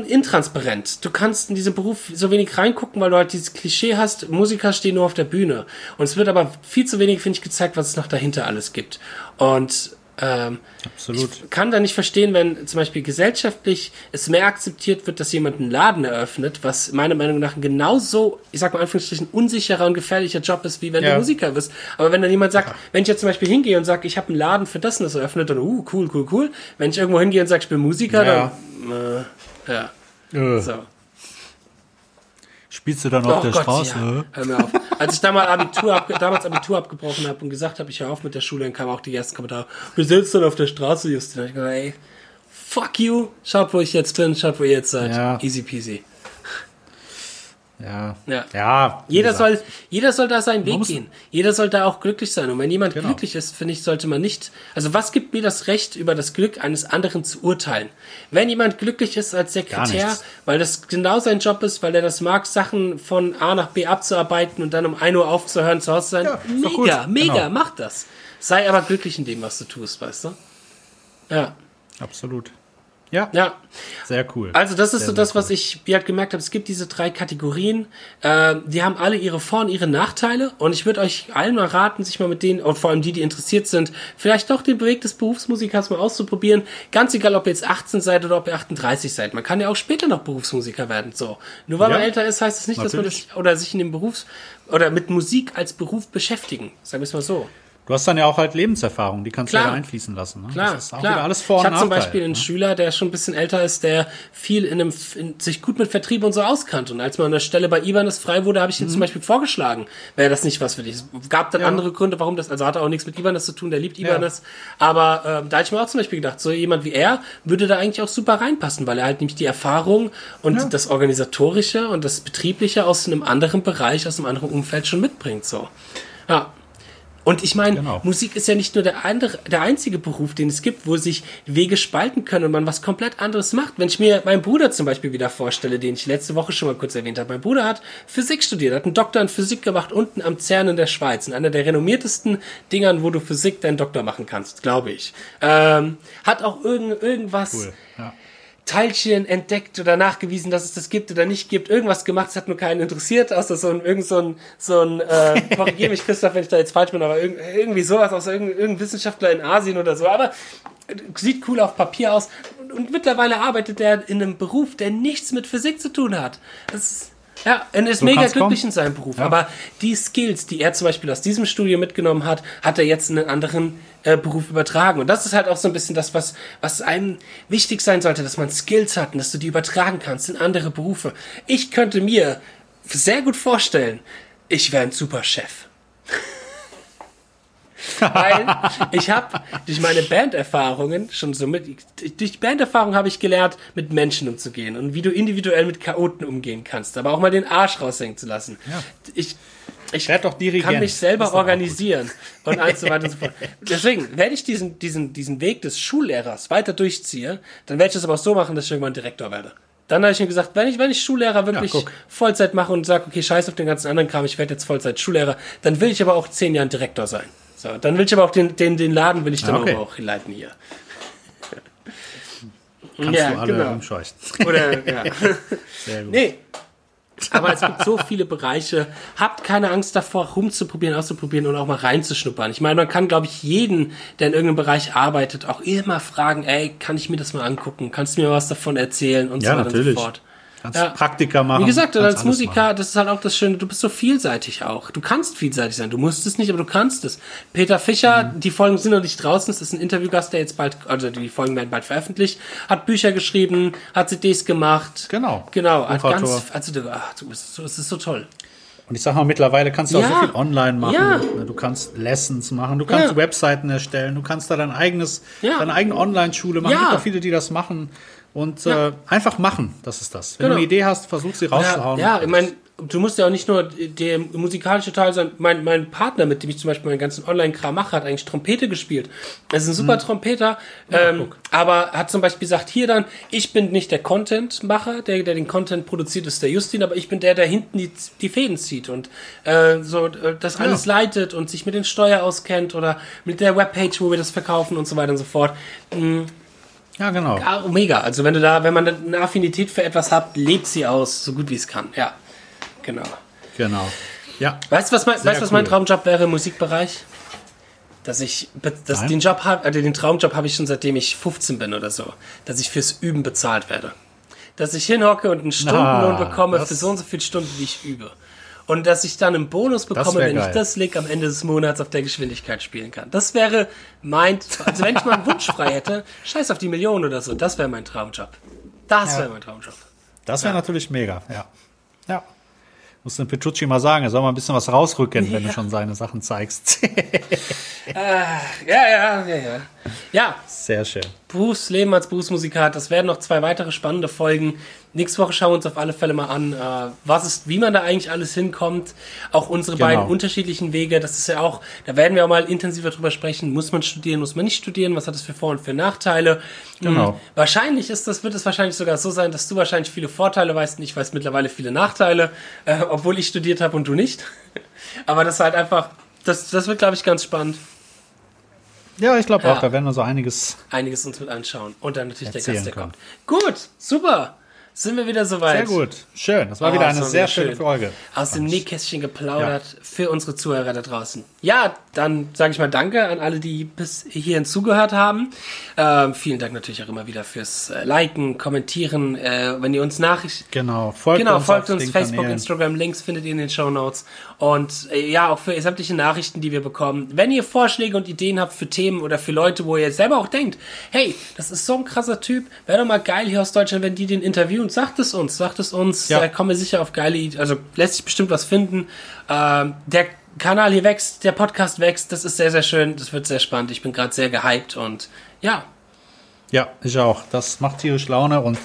intransparent. Du kannst in diesen Beruf so wenig reingucken, weil du halt dieses Klischee hast, Musiker stehen nur auf der Bühne. Und es wird aber viel zu wenig, finde ich, gezeigt, was es noch dahinter alles gibt. Und ähm, Absolut. ich kann da nicht verstehen, wenn zum Beispiel gesellschaftlich es mehr akzeptiert wird, dass jemand einen Laden eröffnet, was meiner Meinung nach ein genauso, ich sag mal Anführungsstrichen, unsicherer und gefährlicher Job ist, wie wenn Ja. du Musiker bist. Aber wenn dann jemand sagt, wenn ich jetzt zum Beispiel hingehe und sage, ich habe einen Laden für das und das eröffnet, dann, uh, cool, cool, cool. Wenn ich irgendwo hingehe und sage, ich bin Musiker, Ja. dann, äh, ja, Äh, so. Spielst du dann auf Oh der Gott, Straße? ja. Hör mir auf. Als ich damals Abitur, ab, damals Abitur abgebrochen habe und gesagt habe, ich höre auf mit der Schule, dann kamen auch die ersten Kommentare. Wir sitzen dann auf der Straße, Justin. Da hab ich gesagt, ey, fuck you. Schaut, wo ich jetzt bin, schaut, wo ihr jetzt seid. Ja. Easy peasy. Ja. Ja. Ja. Jeder soll, jeder soll da seinen Weg gehen. Jeder soll da auch glücklich sein. Und wenn jemand Genau. glücklich ist, finde ich, sollte man nicht, also was gibt mir das Recht, über das Glück eines anderen zu urteilen? Wenn jemand glücklich ist als Sekretär, weil das genau sein Job ist, weil er das mag, Sachen von A nach B abzuarbeiten und dann um 1 Uhr aufzuhören, zu Hause zu sein, Ja, mega, mega, Genau. mach das. Sei aber glücklich in dem, was du tust, weißt du? Ja. Absolut. Ja. Ja. Sehr cool. Also das ist sehr, so das, was ich wie halt gemerkt habe. Es gibt diese drei Kategorien. Äh, die haben alle ihre Vor- und ihre Nachteile. Und ich würde euch allen mal raten, sich mal mit denen, und vor allem die, die interessiert sind, vielleicht doch den Weg des Berufsmusikers mal auszuprobieren. Ganz egal, ob ihr jetzt 18 seid oder ob ihr 38 seid. Man kann ja auch später noch Berufsmusiker werden. So. Nur weil Ja, man älter ist, heißt es das nicht, dass man natürlich. das, oder sich in dem Berufs- oder mit Musik als Beruf beschäftigen. Sagen wir es mal so. Du hast dann ja auch halt Lebenserfahrung, die kannst Klar. du ja einfließen lassen. Ne? Klar, das ist auch klar. wieder alles Vor- ich habe zum Beispiel einen ne? Schüler, der schon ein bisschen älter ist, der viel in einem, in, sich gut mit Vertrieb und so auskannte. Und als man an der Stelle bei Ibanez frei wurde, habe ich ihm zum Beispiel vorgeschlagen, wäre das nicht was für dich. Es gab dann Mhm. Ja. andere Gründe, warum das, also hat er auch nichts mit Ibanez zu tun, der liebt Ibanez. Aber ähm, da habe ich mir auch zum Beispiel gedacht, so jemand wie er würde da eigentlich auch super reinpassen, weil er halt nämlich die Erfahrung und Ja. das Organisatorische und das Betriebliche aus einem anderen Bereich, aus einem anderen Umfeld schon mitbringt. So. Ja. Und ich meine, Genau. Musik ist ja nicht nur der, andere, der einzige Beruf, den es gibt, wo sich Wege spalten können und man was komplett anderes macht. Wenn ich mir meinen Bruder zum Beispiel wieder vorstelle, den ich letzte Woche schon mal kurz erwähnt habe. Mein Bruder hat Physik studiert, hat einen Doktor in Physik gemacht unten am CERN in der Schweiz. In einer der renommiertesten Dingern, wo du Physik deinen Doktor machen kannst, glaube ich. Ähm, hat auch irgend, irgendwas... Cool. Ja. Teilchen entdeckt oder nachgewiesen, dass es das gibt oder nicht gibt, irgendwas gemacht, es hat nur keinen interessiert, außer so ein, irgend so ein, so ein, äh, korrigier mich Christoph, wenn ich da jetzt falsch bin, aber irg irgendwie sowas aus irgendein, irgendein Wissenschaftler in Asien oder so, aber äh, sieht cool auf Papier aus. Und, und mittlerweile arbeitet er in einem Beruf, der nichts mit Physik zu tun hat. Das ist, ja, und ist So mega glücklich kommen. in seinem Beruf. Ja. Aber die Skills, die er zum Beispiel aus diesem Studio mitgenommen hat, hat er jetzt in einen anderen äh, Beruf übertragen. Und das ist halt auch so ein bisschen das, was, was einem wichtig sein sollte, dass man Skills hat und dass du die übertragen kannst in andere Berufe. Ich könnte mir sehr gut vorstellen, ich wäre ein super Chef. Weil ich habe durch meine Banderfahrungen schon so mit, durch Banderfahrung habe ich gelernt, mit Menschen umzugehen und wie du individuell mit Chaoten umgehen kannst, aber auch mal den Arsch raushängen zu lassen. Ja. Ich, ich Werd doch Dirigent. kann mich selber organisieren und alles so weiter und so fort. Deswegen, wenn ich diesen, diesen, diesen Weg des Schullehrers weiter durchziehe, dann werde ich das aber auch so machen, dass ich irgendwann Direktor werde. Dann habe ich mir gesagt, wenn ich, wenn ich Schullehrer wirklich guck. Vollzeit mache und sage, okay, scheiß auf den ganzen anderen Kram, ich werde jetzt Vollzeit Schullehrer, dann will ich aber auch zehn Jahren Direktor sein. So, dann will ich aber auch den, den, den Laden will ich dann Ah, okay. aber auch leiten hier. Kannst du alle umscheuchen. Oder, ja. Sehr gut. Nee. Aber es gibt so viele Bereiche. Habt keine Angst davor, rumzuprobieren, auszuprobieren und auch mal reinzuschnuppern. Ich meine, man kann, glaube ich, jeden, der in irgendeinem Bereich arbeitet, auch immer fragen, ey, kann ich mir das mal angucken? Kannst du mir was davon erzählen? Und Ja, so weiter natürlich. und so fort. Kannst Ja. Praktika machen. Wie gesagt, als Musiker, machen. das ist halt auch das Schöne, du bist so vielseitig auch. Du kannst vielseitig sein. Du musst es nicht, aber du kannst es. Peter Fischer, Mhm. die Folgen sind noch nicht draußen, das ist ein Interviewgast, der jetzt bald, also die Folgen werden bald veröffentlicht, hat Bücher geschrieben, hat CDs gemacht. Genau. Genau, hat ganz, also du, ach, du bist so, es ist so toll. Und ich sag mal, mittlerweile kannst du Ja. auch so viel online machen. Ja. Du kannst Lessons machen, du kannst Ja. Webseiten erstellen, du kannst da dein eigenes, deine eigene Online-Schule machen. Es gibt auch viele, die das machen. Und Ja. äh, einfach machen, das ist das. Wenn Genau. du eine Idee hast, versuch sie Ja, rauszuhauen. ja ich meine, du musst ja auch nicht nur der musikalische Teil sein. Mein, mein Partner, mit dem ich zum Beispiel meinen ganzen Online-Kram mache, hat eigentlich Trompete gespielt. Er ist ein super Trompeter, ähm, guck. aber hat zum Beispiel gesagt, hier dann, ich bin nicht der Content-Macher, der, der den Content produziert, ist der Justin, aber ich bin der, der hinten die, die Fäden zieht und äh, so äh, das alles leitet und sich mit den Steuer auskennt oder mit der Webpage, wo wir das verkaufen und so weiter und so fort. Ja, genau. Ja, mega. Also wenn du da, wenn man eine Affinität für etwas hat, lebt sie aus, so gut wie es kann. Ja, genau. Genau. Ja. Weißt du, was mein, Sehr weißt, was mein cool. Traumjob wäre im Musikbereich? Dass ich, dass Nein. den Job habe, also den Traumjob habe ich schon seitdem ich 15 bin oder so, dass ich fürs Üben bezahlt werde. Dass ich hinhocke und einen Stundenlohn Ah, bekomme für so und so viele Stunden, wie ich übe. Und dass ich dann einen Bonus bekomme, wenn ich geil. das Lick am Ende des Monats auf der Geschwindigkeit spielen kann. Das wäre mein, also wenn ich mal einen Wunsch frei hätte, scheiß auf die Millionen oder so, das wäre mein Traumjob. Das Ja. wäre mein Traumjob. Das wäre natürlich mega, ja. Ja. Muss den Petrucci mal sagen, er soll mal ein bisschen was rausrücken, wenn du schon seine Sachen zeigst. Ja, ja, ja, ja. Ja, Sehr schön. Berufsleben als Berufsmusiker, das werden noch zwei weitere spannende Folgen. Nächste Woche schauen wir uns auf alle Fälle mal an, äh, was ist, wie man da eigentlich alles hinkommt. Auch unsere Genau. beiden unterschiedlichen Wege. Das ist ja auch, da werden wir auch mal intensiver drüber sprechen. Muss man studieren, muss man nicht studieren? Was hat das für Vor- und für Nachteile? Genau. Hm, wahrscheinlich ist das, wird es wahrscheinlich sogar so sein, dass du wahrscheinlich viele Vorteile weißt und ich weiß mittlerweile viele Nachteile, äh, obwohl ich studiert habe und du nicht. Aber das ist halt einfach, das, das wird, glaube ich, ganz spannend. Ja, ich glaube Ja. auch, da werden wir so einiges. einiges uns mit anschauen. Und dann natürlich der Gast, der kommt. Gut, super. Sind wir wieder soweit. Sehr gut. Schön. Das war Oh, wieder eine sehr schöne schön. Folge. Aus dem Nähkästchen geplaudert für unsere Zuhörer da draußen. Ja, dann sage ich mal Danke an alle, die bis hierhin zugehört haben. Ähm, vielen Dank natürlich auch immer wieder fürs äh, Liken, Kommentieren. Äh, wenn ihr uns Nachrichten Genau. Folgt Genau, uns folgt uns, den Facebook, Kanälen. Instagram, Links findet ihr in den Show Notes. Und äh, ja, auch für sämtliche Nachrichten, die wir bekommen. Wenn ihr Vorschläge und Ideen habt für Themen oder für Leute, wo ihr selber auch denkt, hey, das ist so ein krasser Typ, wäre doch mal geil hier aus Deutschland, wenn die den interviewen. Sagt es uns, sagt es uns. Ja. Da kommen wir sicher auf geile Ideen. Also lässt sich bestimmt was finden. Ähm, der Kanal hier wächst, der Podcast wächst. Das ist sehr, sehr schön. Das wird sehr spannend. Ich bin gerade sehr gehypt und ja, Ja, ich auch. Das macht tierisch Laune und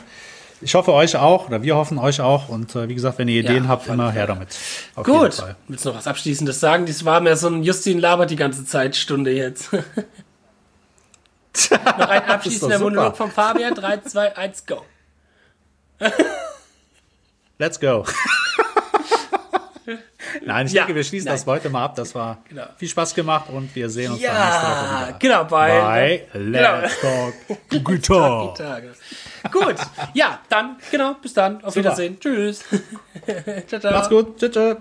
ich hoffe euch auch, oder wir hoffen euch auch. Und äh, wie gesagt, wenn ihr Ideen Ja, habt, immer her damit. Auf Gut, willst du noch was Abschließendes sagen? Dies war mir so ein Justin labert die ganze Zeit, Stunde jetzt. noch ein abschließender. Monolog von Fabian. 3, 2, 1, go. Let's go. Nein, ich Ja, denke, wir schließen nein. das heute mal ab. Das war Genau. viel Spaß gemacht und wir sehen uns dann nächste Woche Ja, wieder. genau, bei, Bei Let's Talk Guitar. Gut, ja, dann, genau, bis dann, auf Wiedersehen. Tschüss. ciao, ciao. Macht's gut. Tschüss. tschüss.